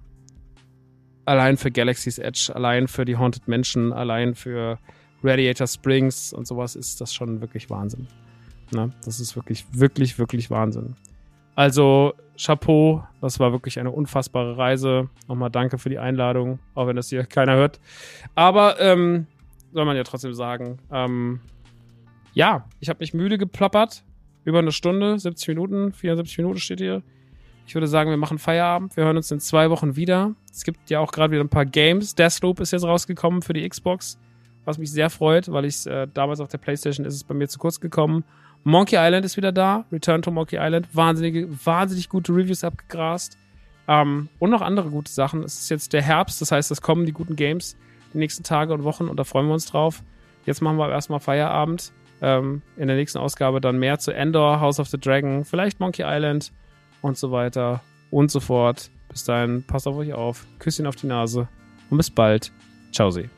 allein für Galaxy's Edge, allein für die Haunted Mansion, allein für Radiator Springs und sowas ist das schon wirklich Wahnsinn. Ne? Das ist wirklich, wirklich, wirklich Wahnsinn. Also, Chapeau, das war wirklich eine unfassbare Reise. Nochmal danke für die Einladung, auch wenn das hier keiner hört. Aber, ähm, soll man ja trotzdem sagen, ähm, ja, ich habe mich müde geplappert. Über eine Stunde, 70 Minuten, 74 Minuten steht hier. Ich würde sagen, wir machen Feierabend. Wir hören uns in zwei Wochen wieder. Es gibt ja auch gerade wieder ein paar Games. Deathloop ist jetzt rausgekommen für die Xbox, was mich sehr freut, weil ich äh, damals auf der PlayStation ist es bei mir zu kurz gekommen. Monkey Island ist wieder da. Return to Monkey Island. Wahnsinnige, wahnsinnig gute Reviews abgegrast. Ähm, und noch andere gute Sachen. Es ist jetzt der Herbst, das heißt, es kommen die guten Games. die nächsten Tage und Wochen und da freuen wir uns drauf. Jetzt machen wir erstmal Feierabend. Ähm, in der nächsten Ausgabe dann mehr zu Endor, House of the Dragon, vielleicht Monkey Island und so weiter und so fort. Bis dahin, passt auf euch auf, Küsschen auf die Nase und bis bald. Ciao, Sie.